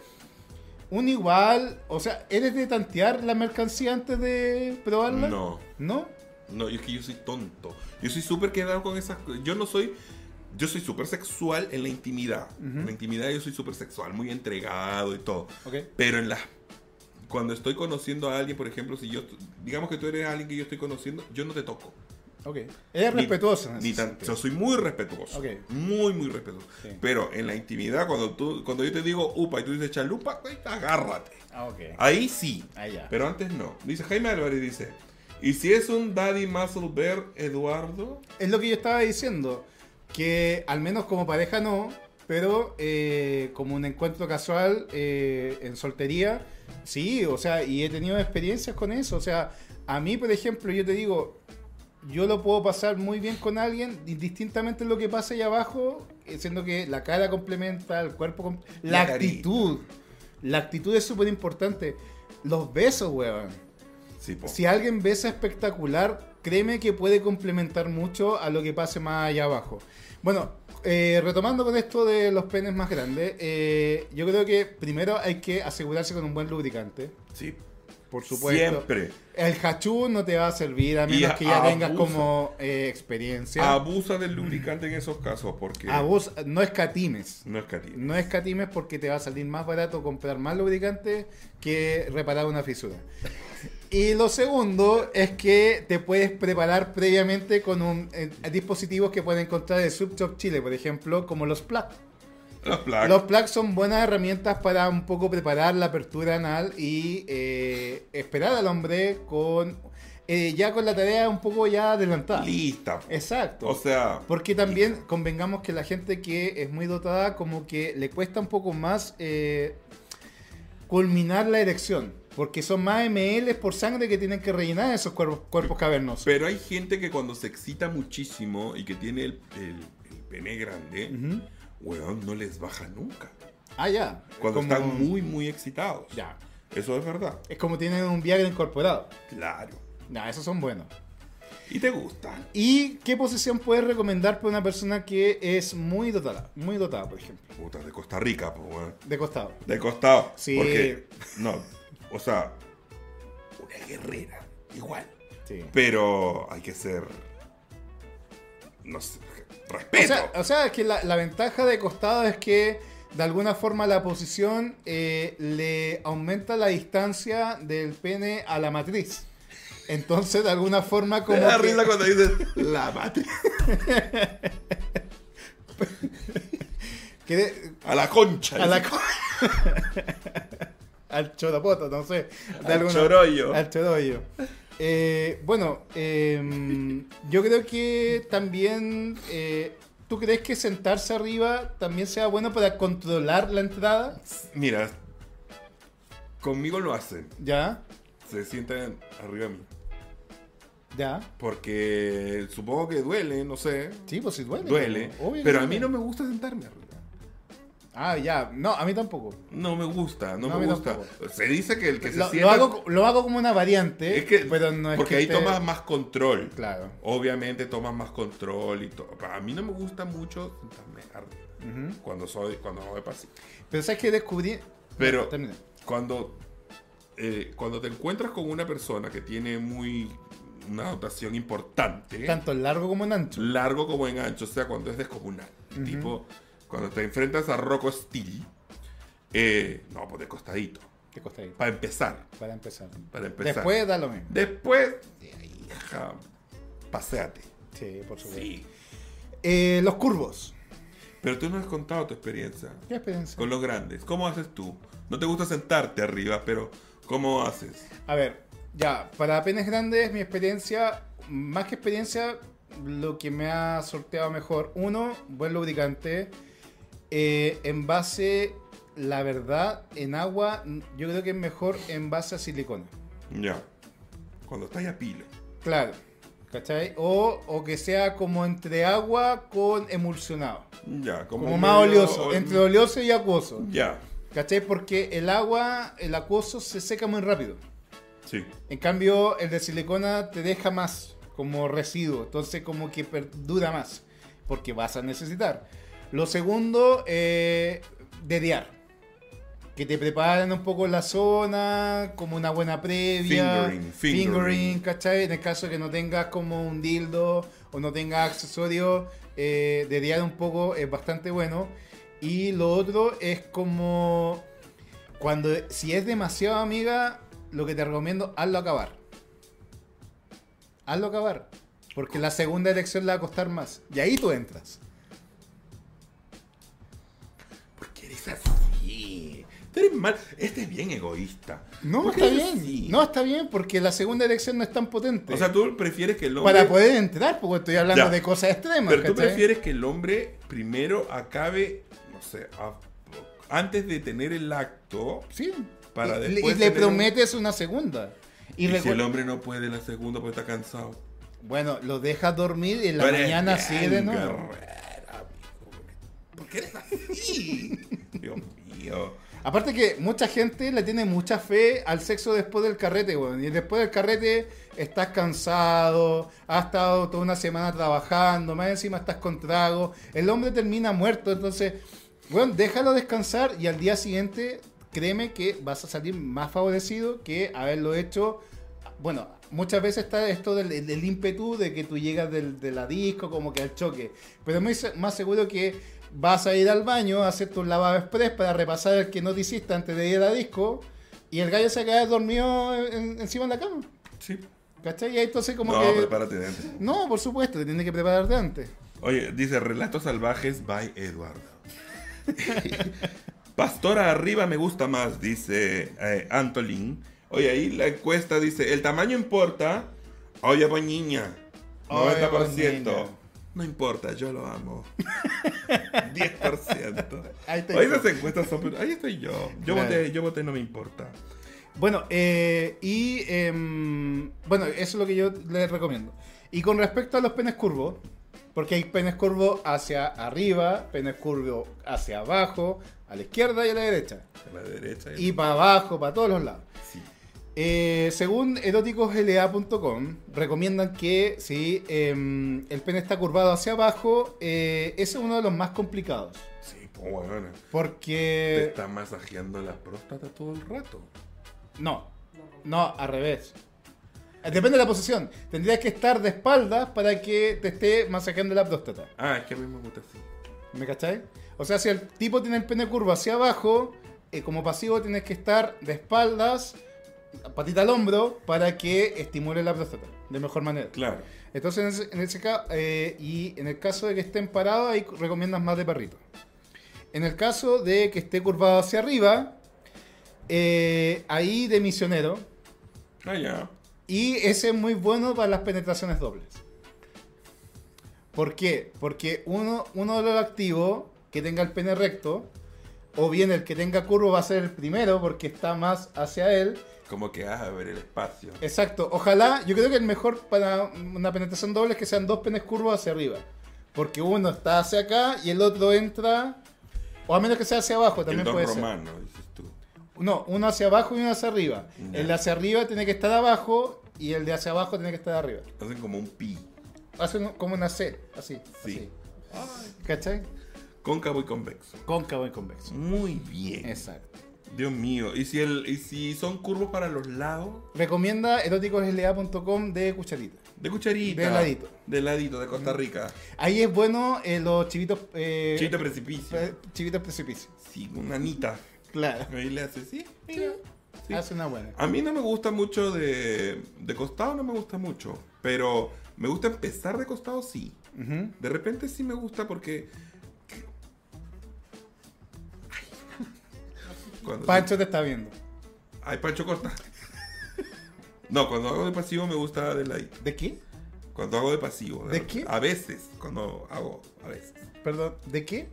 un igual, o sea, ¿eres de tantear la mercancía antes de probarla? No. ¿No? No, es que yo soy tonto. Yo soy súper quedado con esas cosas. Yo no soy. Yo soy súper sexual en la intimidad. En la intimidad yo soy súper sexual, muy entregado y todo. Pero en las. Cuando estoy conociendo a alguien, por ejemplo, si yo. Digamos que tú eres alguien que yo estoy conociendo, yo no te toco. Ok. Ni- en ese Ni tan, yo soy muy respetuoso. Muy, muy respetuoso. Sí. Pero en la intimidad, cuando tú cuando yo te digo upa y tú dices chalupa, pues, agárrate. Ah, ok. Ahí sí. Pero antes no. Dice Jaime Álvarez, dice. ¿Y si es un Daddy Muscle Bear, Eduardo? Es lo que yo estaba diciendo. que al menos como pareja no, pero eh, como un encuentro casual eh, en soltería, sí, o sea, y he tenido experiencias con eso. O sea, a mí, por ejemplo, yo te digo, yo lo puedo pasar muy bien con alguien, indistintamente lo que pase allá abajo, eh, siendo que la cara complementa, el cuerpo, com- la, actitud. La actitud es súper importante. Los besos, weón. Sí. Si alguien besa espectacular, créeme que puede complementar mucho a lo que pase más allá abajo. Bueno, eh, retomando con esto de los penes más grandes, eh, yo creo que primero hay que asegurarse con un buen lubricante, Sí. Por supuesto. Siempre. El hachú no te va a servir a menos que ya abusa. tengas como eh, experiencia. Abusa del lubricante en esos casos porque Abus- no escatimes. no es cativo. No escatimes porque te va a salir más barato comprar más lubricante que reparar una fisura. Y lo segundo es que te puedes preparar previamente con un, eh, dispositivos que pueden encontrar en Subshop Chile, por ejemplo, como los plugs. Los plugs. Los plugs son buenas herramientas para un poco preparar la apertura anal y eh, esperar al hombre con eh, ya con la tarea un poco ya adelantada. Lista. Exacto. O sea, Porque también convengamos que la gente que es muy dotada como que le cuesta un poco más eh, culminar la erección. Porque son más ml por sangre que tienen que rellenar esos cuerpos, cuerpos cavernosos. pero hay gente que cuando se excita muchísimo y que tiene el, el- el pene grande. Weón, no les baja nunca. Ah, ya. Cuando Como- están muy, muy excitados. Ya. Eso es verdad. Es como tienen un Viagra incorporado. Claro. Ya, esos son buenos. Y te gustan. ¿Y qué posición puedes recomendar para una persona que es muy dotada? Muy dotada, por ejemplo. Puta, de Costa Rica, pues, weón. De costado. De costado. Sí. Porque, no, o sea, una guerrera, igual. Sí. Pero hay que ser, no sé, O respeto. sea, o sea, es que la, la ventaja de costado es que de alguna forma la posición eh, le aumenta la distancia del pene a la matriz. Entonces, de alguna forma, como. Me da que- risa cuando dices la matriz. de- A la concha. a la co- al choropoto, no sé. de Al chorollo. Al chorollo. Eh, bueno, eh, yo creo que también. eh, ¿Tú crees que sentarse arriba también sea bueno para controlar la entrada? Mira, conmigo lo hacen. Ya, Se sientan arriba de mí. ya. Porque supongo que duele, no sé. Sí, pues sí duele. Duele. Obvio que Pero a mí no me gusta sentarme arriba. Ah, ya. No, a mí tampoco. No me gusta, no, me gusta. tampoco. Se dice que el que se Lo, sienta... lo hago, lo hago como una variante, es que, pero no es porque que ahí tomas más control. Claro. Obviamente tomas más control y todo. A mí no me gusta mucho sentarme arriba. Cuando soy, cuando hago de. Pero sabes que descubrí. Pero No, cuando, eh, cuando te encuentras con una persona que tiene muy una dotación importante, Tanto en largo como en ancho. largo como en ancho, o sea, cuando es descomunal. Tipo, cuando te enfrentas a Rocco Steel, eh, no, pues de costadito. Te costa ahí. Para empezar, Para empezar. para empezar. Después da lo mismo. Después, hija, paséate. Sí, por supuesto. Sí. Eh, los curvos. Pero tú no has contado tu experiencia ¿Qué experiencia? con los grandes. ¿Cómo haces tú? No te gusta sentarte arriba, pero ¿cómo haces? A ver, ya, para penes grandes, mi experiencia, más que experiencia, lo que me ha sorteado mejor, uno, buen lubricante, eh, en base, la verdad, en agua, yo creo que es mejor en base a silicona. Ya. Cuando estás a pilo. Claro, ¿cachai? O, o que sea como entre agua con emulsionado. Ya, como, Como más oleoso, entre oleoso y acuoso. Ya, ¿Cachai? Porque el agua, el acuoso se seca muy rápido. sí. En cambio, el de silicona te deja más como residuo, entonces como que perdura más, porque vas a necesitar. Lo segundo, eh, dediar. Que te preparen un poco la zona, como una buena previa. Fingering, fingering. ¿cachai? En el caso de que no tengas como un dildo o no tengas accesorios, eh, dediar un poco es bastante bueno. Y lo otro es como cuando si es demasiado amiga, lo que te recomiendo, hazlo acabar. Hazlo acabar. Porque la segunda elección le va a costar más. Y ahí tú entras. Mal. Este es bien egoísta. No, ¿Por qué está bien. así? No, está bien, porque la segunda elección no es tan potente. O sea, tú prefieres que el hombre. para poder entrar, porque estoy hablando Ya. de cosas extremas. Pero tú prefieres que el hombre primero acabe, no sé, a- antes de tener el acto. Sí. Para y, después y le un- prometes una segunda. Y, Y, si el hombre no puede la segunda porque está cansado. Bueno, lo dejas dormir y en la mañana sigue de nuevo. ¿Por qué eres así? Dios mío. Aparte que mucha gente le tiene mucha fe al sexo después del carrete, weón. Y después del carrete estás cansado, has estado toda una semana trabajando, más encima estás con trago. El hombre termina muerto, entonces, bueno, déjalo descansar y al día siguiente, créeme que vas a salir más favorecido que haberlo hecho. Bueno, muchas veces está esto del, del ímpetu de que tú llegas del, de la disco, como que al choque. Pero se- más seguro que vas a ir al baño a hacer tu lavado express para repasar el que no te hiciste antes de ir a la disco y el gallo se queda dormido en- encima de la cama. Sí. ¿Cachai? Y ahí entonces como no, que... prepárate de antes. No, por supuesto, te tienes que preparar de antes. Oye, dice Relatos Salvajes by Eduardo. Pastora arriba me gusta más, dice eh, Antolín. Oye, ahí la encuesta dice, ¿el tamaño importa? Oye, pues niña, Oye, 90%. pues, niña. No importa, yo lo amo. 10%. Ahí está. Oye, esas encuestas son... Ahí estoy yo. Yo Claro. voté, yo voté, no me importa. Bueno, eh, y em, bueno, eso es lo que yo les recomiendo. Y con respecto a los penes curvos, porque hay penes curvos hacia arriba, penes curvos hacia abajo, a la izquierda y a la derecha. A la derecha. Y para abajo, para todos los lados. Sí. Eh, según eróticosla.com, recomiendan que si em, el pene está curvado hacia abajo, eh, ese es uno de los más complicados. Sí, pues bueno. Te Porque... está masajeando la próstata todo el rato. No, no, al revés. Eh, Depende de la posición. Tendrías que estar de espaldas para que te esté masajeando la próstata. Ah, es que a mí me gusta así. ¿Me cachai? O sea, si el tipo tiene el pene curvo hacia abajo, eh, como pasivo tienes que estar de espaldas, patita al hombro, para que estimule la próstata de mejor manera. Claro. Entonces, en ese, caso, y en el caso de que estén parados, ahí recomiendas más de perrito. En el caso de que esté curvado hacia arriba, eh, ahí de misionero. Ah, ya. Y ese es muy bueno para las penetraciones dobles. ¿Por qué? Porque uno, uno de los activos que tenga el pene recto, o bien el que tenga curvo va a ser el primero porque está más hacia él. Como que vas a ver el espacio. Exacto. Ojalá, yo creo que el mejor para una penetración doble es que sean dos penes curvos hacia arriba. Porque uno está hacia acá y el otro entra, o a menos que sea hacia abajo, el también don puede ser. romano, dices tú. No, uno hacia abajo y uno hacia arriba. El de hacia arriba tiene que estar abajo y el de hacia abajo tiene que estar arriba. Hacen como un pi. Hacen como una C, así. Sí. así. ¿Cachai? Cóncavo y convexo. Cóncavo y convexo. Muy bien. Exacto. Dios mío. ¿Y si, el, ¿Y si son curvos para los lados? Recomienda eróticosla.com de cucharita. De cucharita. De ladito. De ladito, de Costa Rica. Ahí es bueno eh, los chivitos. Eh, Chito precipicio. pre- chivitos precipicio. Sí, una anita. Claro. Ahí le hace, sí. mira. Sí. Hace una buena. A mí no me gusta mucho de, de costado, no me gusta mucho. Pero me gusta empezar de costado, sí. De repente sí me gusta porque. Cuando Pancho te está viendo. Ay, Pancho corta. No, cuando hago de pasivo me gusta de ladito. ¿De qué? Cuando hago de pasivo. ¿De qué? A veces, cuando hago, a veces. Perdón, ¿de qué?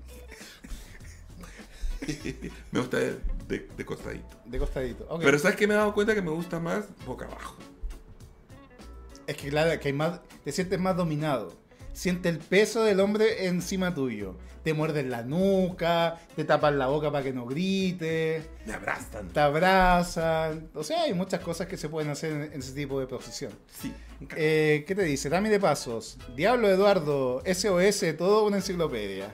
me gusta de, de- de costadito. De costadito. Ok. Pero ¿sabes qué me he dado cuenta que me gusta más boca abajo? Es que claro, que hay más, te sientes más dominado. Siente el peso del hombre encima tuyo. Te muerden la nuca, te tapan la boca para que no grites, Me abrazan. te abrazan. O sea, hay muchas cosas que se pueden hacer en, en ese tipo de posición. Sí. Eh, ¿Qué te dice? Dame de pasos. Diablo Eduardo, SOS, todo una enciclopedia.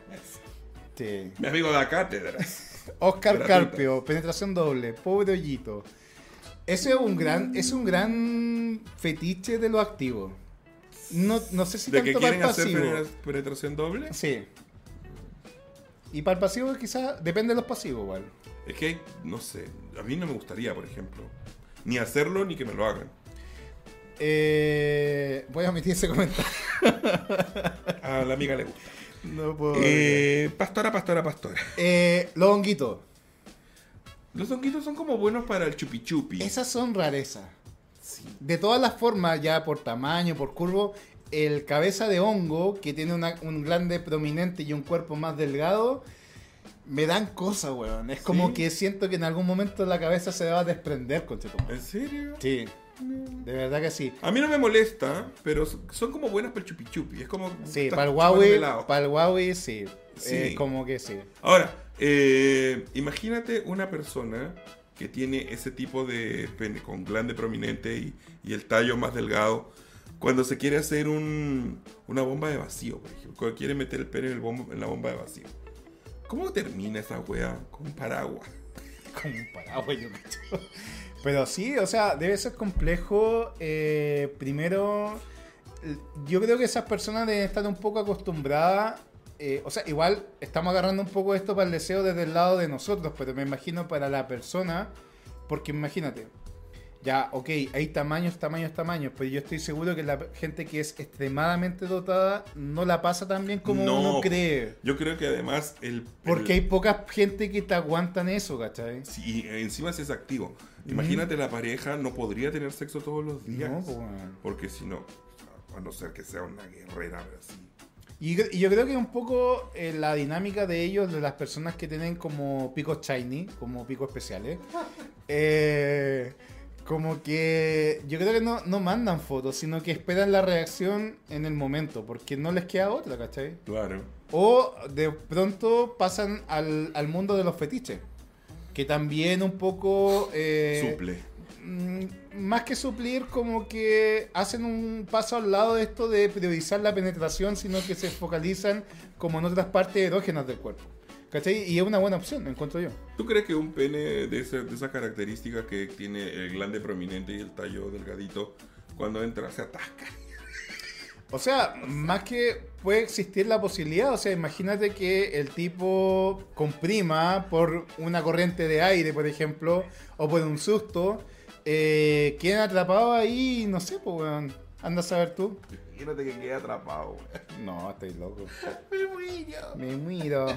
Sí. Mi amigo de la cátedra. Oscar Gratuita. Carpio, penetración doble, pobre hoyito. Ese es un gran, es un gran fetiche de lo activo. No, no sé si ¿De que tanto para el quieren hacer pasivo. penetración doble? Sí. Y para el pasivo quizás depende de los pasivos igual. Es que, no sé, a mí no me gustaría, por ejemplo, ni hacerlo ni que me lo hagan. Eh, voy a omitir ese comentario. A la amiga le gusta. No puedo. Eh, pastora, pastora, pastora. Eh, los honguitos. Los honguitos son como buenos para el chupi chupi. Esas son rarezas. De todas las formas, ya por tamaño, por curvo, el cabeza de hongo, que tiene una- un glande prominente y un cuerpo más delgado, me dan cosas, weón. Es como ¿Sí? que siento que en algún momento la cabeza se va a desprender, con ¿En serio? Sí, de verdad que sí. A mí no me molesta, pero son como buenas para el chupi chupi. Es como. Sí, para el Huawei, para el Huawei sí. Sí. Eh, como que sí. Ahora, eh, imagínate una persona que tiene ese tipo de pene con glande prominente y, el tallo más delgado. Cuando se quiere hacer un, una bomba de vacío, por ejemplo. Cuando quiere meter el pene en, la bomba de vacío. ¿Cómo termina esa wea con un paraguas? Como un paraguas, yo. Pero sí, o sea, debe ser complejo. eh, primero, yo creo que esas personas deben estar un poco acostumbradas. Eh, o sea, igual estamos agarrando un poco esto para el deseo desde el lado de nosotros, pero me imagino para la persona, porque imagínate, ya, ok, hay tamaños, tamaños, tamaños, pero yo estoy seguro que la gente que es extremadamente dotada no la pasa tan bien como No. uno cree. Yo creo que además el... Porque el- hay poca gente que te aguantan eso, ¿cachai? Sí, y encima si es activo. Imagínate la pareja no podría tener sexo todos los días. No, pues, bueno. Porque si no, a no ser que sea una guerrera, pero sí. Y, y yo creo que un poco eh, la dinámica de ellos, de las personas que tienen como picos shiny, como picos especiales, eh, como que yo creo que no, no mandan fotos, sino que esperan la reacción en el momento, porque no les queda otra, ¿cachai? Claro. O de pronto pasan al, al mundo de los fetiches, que también un poco... eh, Suple. Mm, más que suplir, como que hacen un paso al lado de esto de priorizar la penetración, sino que se focalizan como en otras partes erógenas del cuerpo. ¿Cachai? Y es una buena opción, encuentro yo. ¿Tú crees que un pene de, ese- de esas características que tiene el glande prominente y el tallo delgadito, cuando entra se atasca? O sea, más que puede existir la posibilidad, o sea, imagínate que el tipo comprima por una corriente de aire, por ejemplo, o por un susto, eh, queden atrapados ahí, no sé, pues, weón. Anda a saber tú. Imagínate que quede atrapado. No, estoy loco. Me muero. Me muero.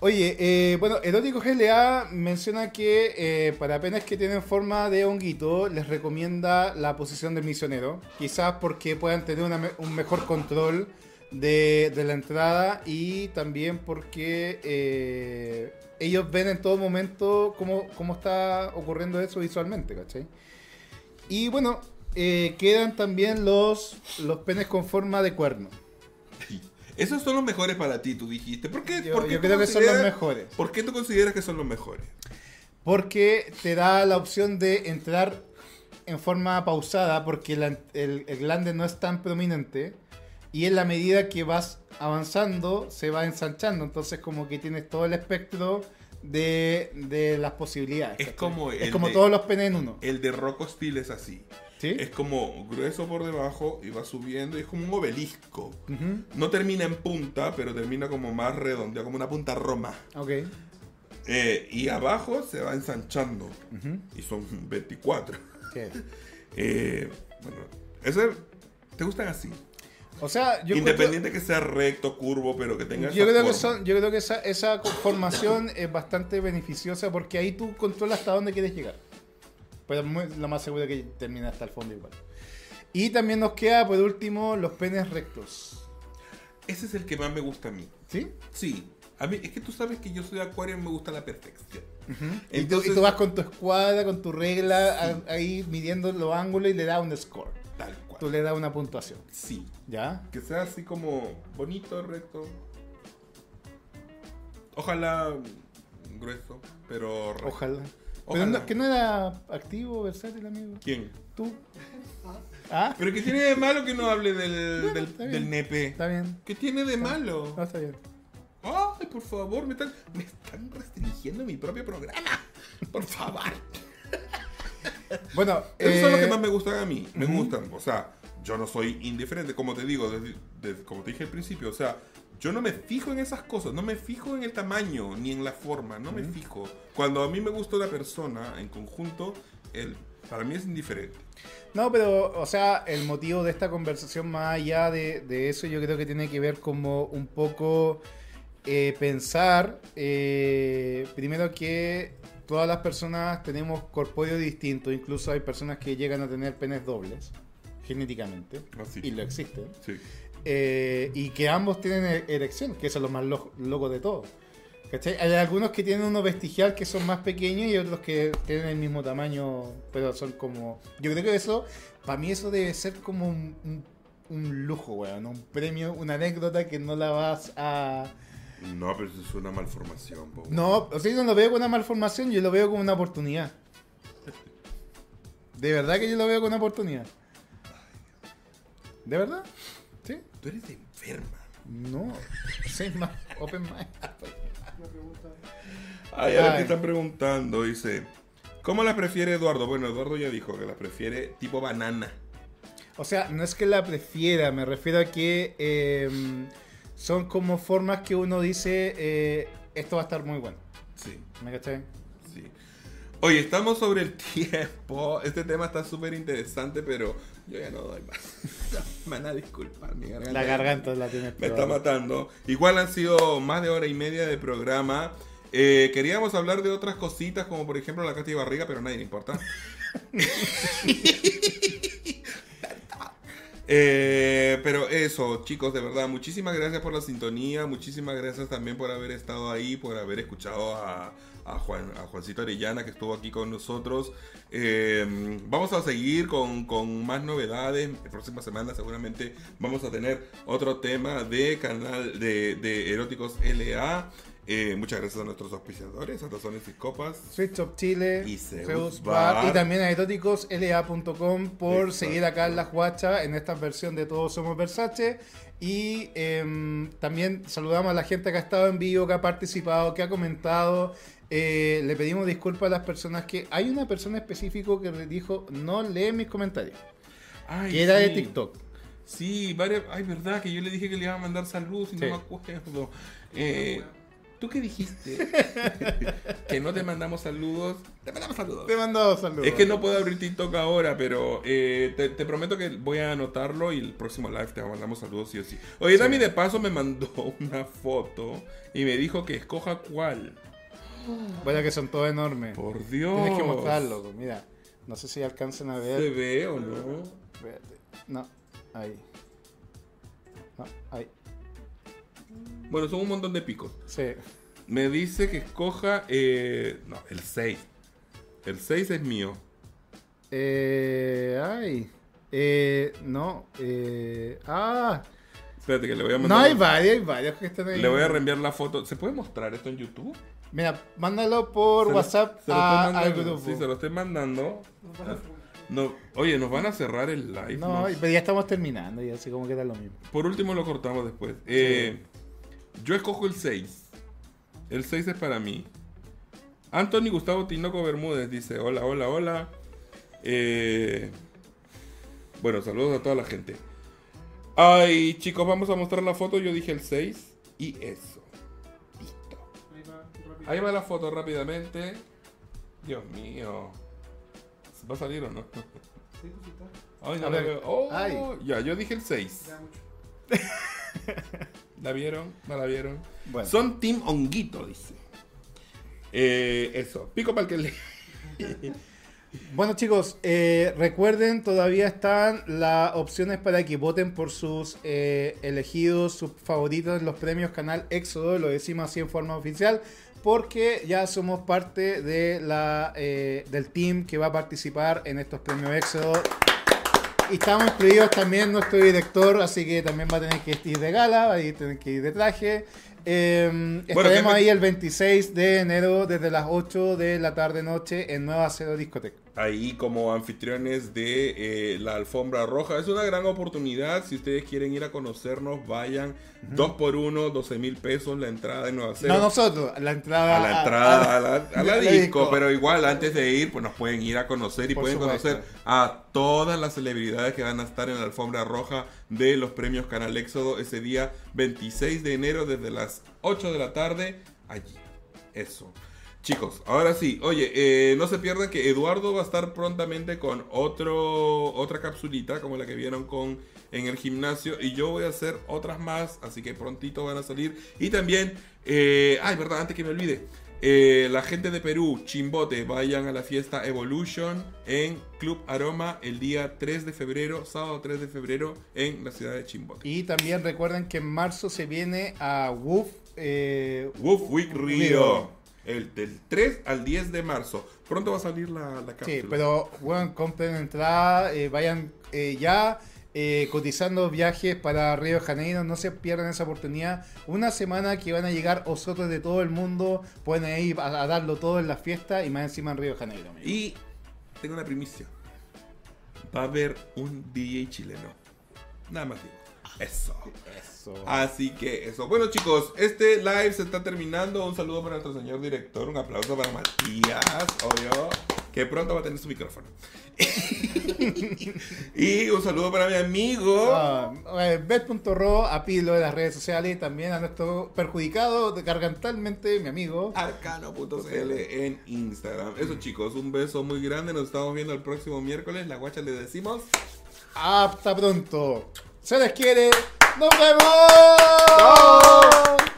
Oye, eh, bueno, Erótico GLA menciona que eh, para penes que tienen forma de honguito les recomienda la posición del misionero. Quizás porque puedan tener una un mejor control de, de la entrada y también porque eh, ellos ven en todo momento cómo, cómo está ocurriendo eso visualmente, ¿cachai? Y bueno, eh, quedan también los, los penes con forma de cuerno. Esos son los mejores para ti, tú dijiste. ¿Por qué? Yo- por qué yo tú creo que son los mejores. ¿Por qué tú consideras que son los mejores? Porque te da la opción de entrar en forma pausada porque la- el, el glande no es tan prominente y en la medida que vas avanzando se va ensanchando. Entonces como que tienes todo el espectro de, de las posibilidades. Es como es como de- todos los penes en uno. El de Rocco Steel es así. ¿Sí? Es como grueso por debajo y va subiendo y es como un obelisco. No termina en punta, pero termina como más redondeado, como una punta roma. Ok. Eh, y abajo se va ensanchando. Y son 24. Sí. Eh, bueno, ese, ¿te gustan así? O sea, yo Independiente que sea recto, curvo, pero que tenga Yo creo que, son, yo creo que esa, esa conformación es bastante beneficiosa porque ahí tú controlas hasta dónde quieres llegar. Pero muy- lo más seguro es que termina hasta el fondo igual. Y también nos queda por último los penes rectos. Ese es el que más me gusta a mí. ¿Sí? Sí. A mí, es que tú sabes que yo soy de acuario y me gusta la perfección. y, tú, Entonces- y tú vas con tu escuadra, con tu regla, a- ahí midiendo los ángulos y le das un score. Tal cual. Tú le das una puntuación. Sí. ¿Ya? Que sea así como bonito, recto. Ojalá grueso, pero recto. Ojalá. Pero Ojalá. no- que no era activo, versátil, amigo. ¿Quién? Tú. ¿Ah? Pero que tiene de malo que no hable del, del, está bien. del nepe. Está bien. ¿Qué tiene de malo? No, está bien. Ay, por favor, me están, me están restringiendo mi propio programa. Por favor. Bueno, Esos son los eh, que más me gustan a mí. Me gustan. O sea, yo no soy indiferente, como te digo, desde- desde- como te dije al principio. O sea, yo no me fijo en esas cosas. No me fijo en el tamaño ni en la forma. No me fijo. Cuando a mí me gusta una persona en conjunto, el, para mí es indiferente. No, pero, o sea, el motivo de esta conversación, más allá de, de eso, yo creo que tiene que ver como un poco eh, pensar, eh, primero que todas las personas tenemos corpóreo distinto, incluso hay personas que llegan a tener penes dobles, genéticamente, Ah, sí. y lo existen. Sí. Eh, y que ambos tienen e- erección, que eso es lo más lo- loco de todo. ¿Cachai? Hay algunos que tienen uno vestigial que son más pequeños y otros que tienen el mismo tamaño, pero son como... Yo creo que eso, para mí eso debe ser como un, un- un lujo, weón, un premio, una anécdota que no la vas a... No, pero eso es una malformación. po. No, o sea, yo no lo veo como una malformación, yo lo veo como una oportunidad. De verdad que yo lo veo como una oportunidad. ¿De verdad? ¿Sí? Tú eres enferma. No, soy más open mind. Ay, ahora te están preguntando, dice. ¿Cómo la prefiere Eduardo? Bueno, Eduardo ya dijo que la prefiere tipo banana. O sea, no es que la prefiera, me refiero a que eh, son como formas que uno dice, eh, esto va a estar muy bueno. Sí, ¿Me cachai? sí. Oye, estamos sobre el tiempo. Este tema está súper interesante, pero yo ya no doy más. Me van a disculpar, mi garganta. La garganta la tiene Me está matando. Igual han sido más de hora y media de programa. Eh, queríamos hablar de otras cositas, como por ejemplo la Katy Barriga, pero a nadie le importa. Eh, pero eso, chicos, de verdad, muchísimas gracias por la sintonía, muchísimas gracias también por haber estado ahí, por haber escuchado a, Juan, a Juancito Arellana que estuvo aquí con nosotros. Eh, vamos a seguir con, con más novedades. La próxima semana seguramente vamos a tener otro tema de canal de, de Eróticos LA. Eh, muchas gracias a nuestros auspiciadores, a Tazones y Copas. Switch Shop Chile, Y Zeus Zeus Bar. Bar, y también a eróticosla.com por Exacto. seguir acá en La Juacha en esta versión de Todos Somos Versace. Y em, también saludamos a la gente que ha estado en vivo, que ha participado, que ha comentado. Eh, le pedimos disculpas a las personas que... Hay una persona específico que dijo, no lee mis comentarios. Ay, Que era de. TikTok. Sí, varias. Ay, verdad que yo le dije que le iba a mandar saludos y Sí. no me acuerdo. Eh, ¿Tú qué dijiste? que no te mandamos saludos. Te mandamos saludos. Te he mandado saludos. Es que no puedo abrir TikTok ahora, pero eh, te, te prometo que voy a anotarlo y el próximo live te mandamos saludos sí o sí. Oye, Dami de paso me mandó una foto y me dijo que escoja cuál. Bueno, que son todos enormes. Por Dios. Tienes que mostrarlo. Mira, no sé si alcancen a ver. ¿Se ve o no? Espérate. No, ahí. No, ahí. Bueno, son un montón de picos. Sí. Me dice que escoja. eh, no, el 6. El 6 es mío. Eh, ay. Eh, no. Eh, ah. Espérate que le voy a No, mandar. hay varios, hay varios que están ahí. le voy a reenviar la foto. ¿Se puede mostrar esto en YouTube? Mira, mándalo por Se lo- WhatsApp se lo estoy a- al mandando. grupo. Sí, se lo estoy mandando. No, oye, nos van a cerrar el live. No, ¿no? pero ya estamos terminando, y así como queda lo mismo. Por último lo cortamos después. Eh, Yo escojo el 6. El 6 es para mí. Anthony Gustavo Tinoco Bermúdez dice: Hola, hola, hola. Eh, bueno, saludos a toda la gente. Ay, chicos, vamos a mostrar la foto. Yo dije el 6 y eso. Listo. Ahí va la foto rápidamente. Dios mío. ¿Va a salir o no? Ay, no A la ver. veo. Oh, Ay. Ya, yo dije el 6. ¿La vieron? ¿No la vieron? Bueno. Son Team Honguito, dice. Eh, eso. Pico para el que le. Bueno chicos, eh, recuerden, todavía están las opciones para que voten por sus eh, elegidos, sus favoritos en los premios Canal Éxodo, lo decimos así en forma oficial, porque ya somos parte de la, eh, del team que va a participar en estos premios Éxodo. Y estamos incluidos también nuestro director, así que también va a tener que ir de gala, va a tener que ir de traje. Eh, estaremos ¿qué me- ahí el 26 de enero desde las 8 de la tarde noche en Nueva Cero Discoteca. Ahí como anfitriones de eh, la alfombra roja. Es una gran oportunidad. Si ustedes quieren ir a conocernos, vayan. Dos por uno, 12 mil pesos la entrada de Nueva Cero. No nosotros, la entrada. a la entrada, a, la, a la a la disco, disco. pero igual antes de ir, pues nos pueden ir a conocer y Por pueden supuesto. conocer a todas las celebridades que van a estar en la alfombra roja de los premios Canal Éxodo ese día 26 de enero desde las 8 de la tarde allí. Eso. Chicos, ahora sí, oye, eh, no se pierdan que Eduardo va a estar prontamente con otro otra capsulita como la que vieron con en el gimnasio y yo voy a hacer otras más, así que prontito van a salir y también, eh, ay, verdad, antes que me olvide, eh, la gente de Perú, Chimbote, vayan a la fiesta Evolution en Club Aroma el día 3 de febrero, sábado 3 de febrero en la ciudad de Chimbote. Y también recuerden que en marzo se viene a. Eh, Wolf Week Rio. Río. El, del 3 al 10 de marzo. Pronto va a salir la, la cápsula. sí, pero bueno, compren entrada, eh, vayan eh, ya eh, cotizando viajes para Río de Janeiro, no se pierdan esa oportunidad. Una semana que van a llegar otros de todo el mundo, pueden ir a, a darlo todo en la fiesta y más encima en Río de Janeiro. amigo. Y tengo una primicia. Va a haber un DJ chileno. Nada más digo. Eso. Eso. Así que eso. Bueno chicos, este live se está terminando. Un saludo para nuestro señor director. Un aplauso para Matías, obvio. Que pronto va a tener su micrófono. y un saludo para mi amigo. Ah, eh, Bet.ro, a Pilo de las redes sociales también a nuestro perjudicado de gargantalmente, mi amigo. Arcano.cl en Instagram. Eso chicos, un beso muy grande. Nos estamos viendo el próximo miércoles. La guacha le decimos. Hasta pronto. Se les quiere. ¡Nos vemos! ¡Chao!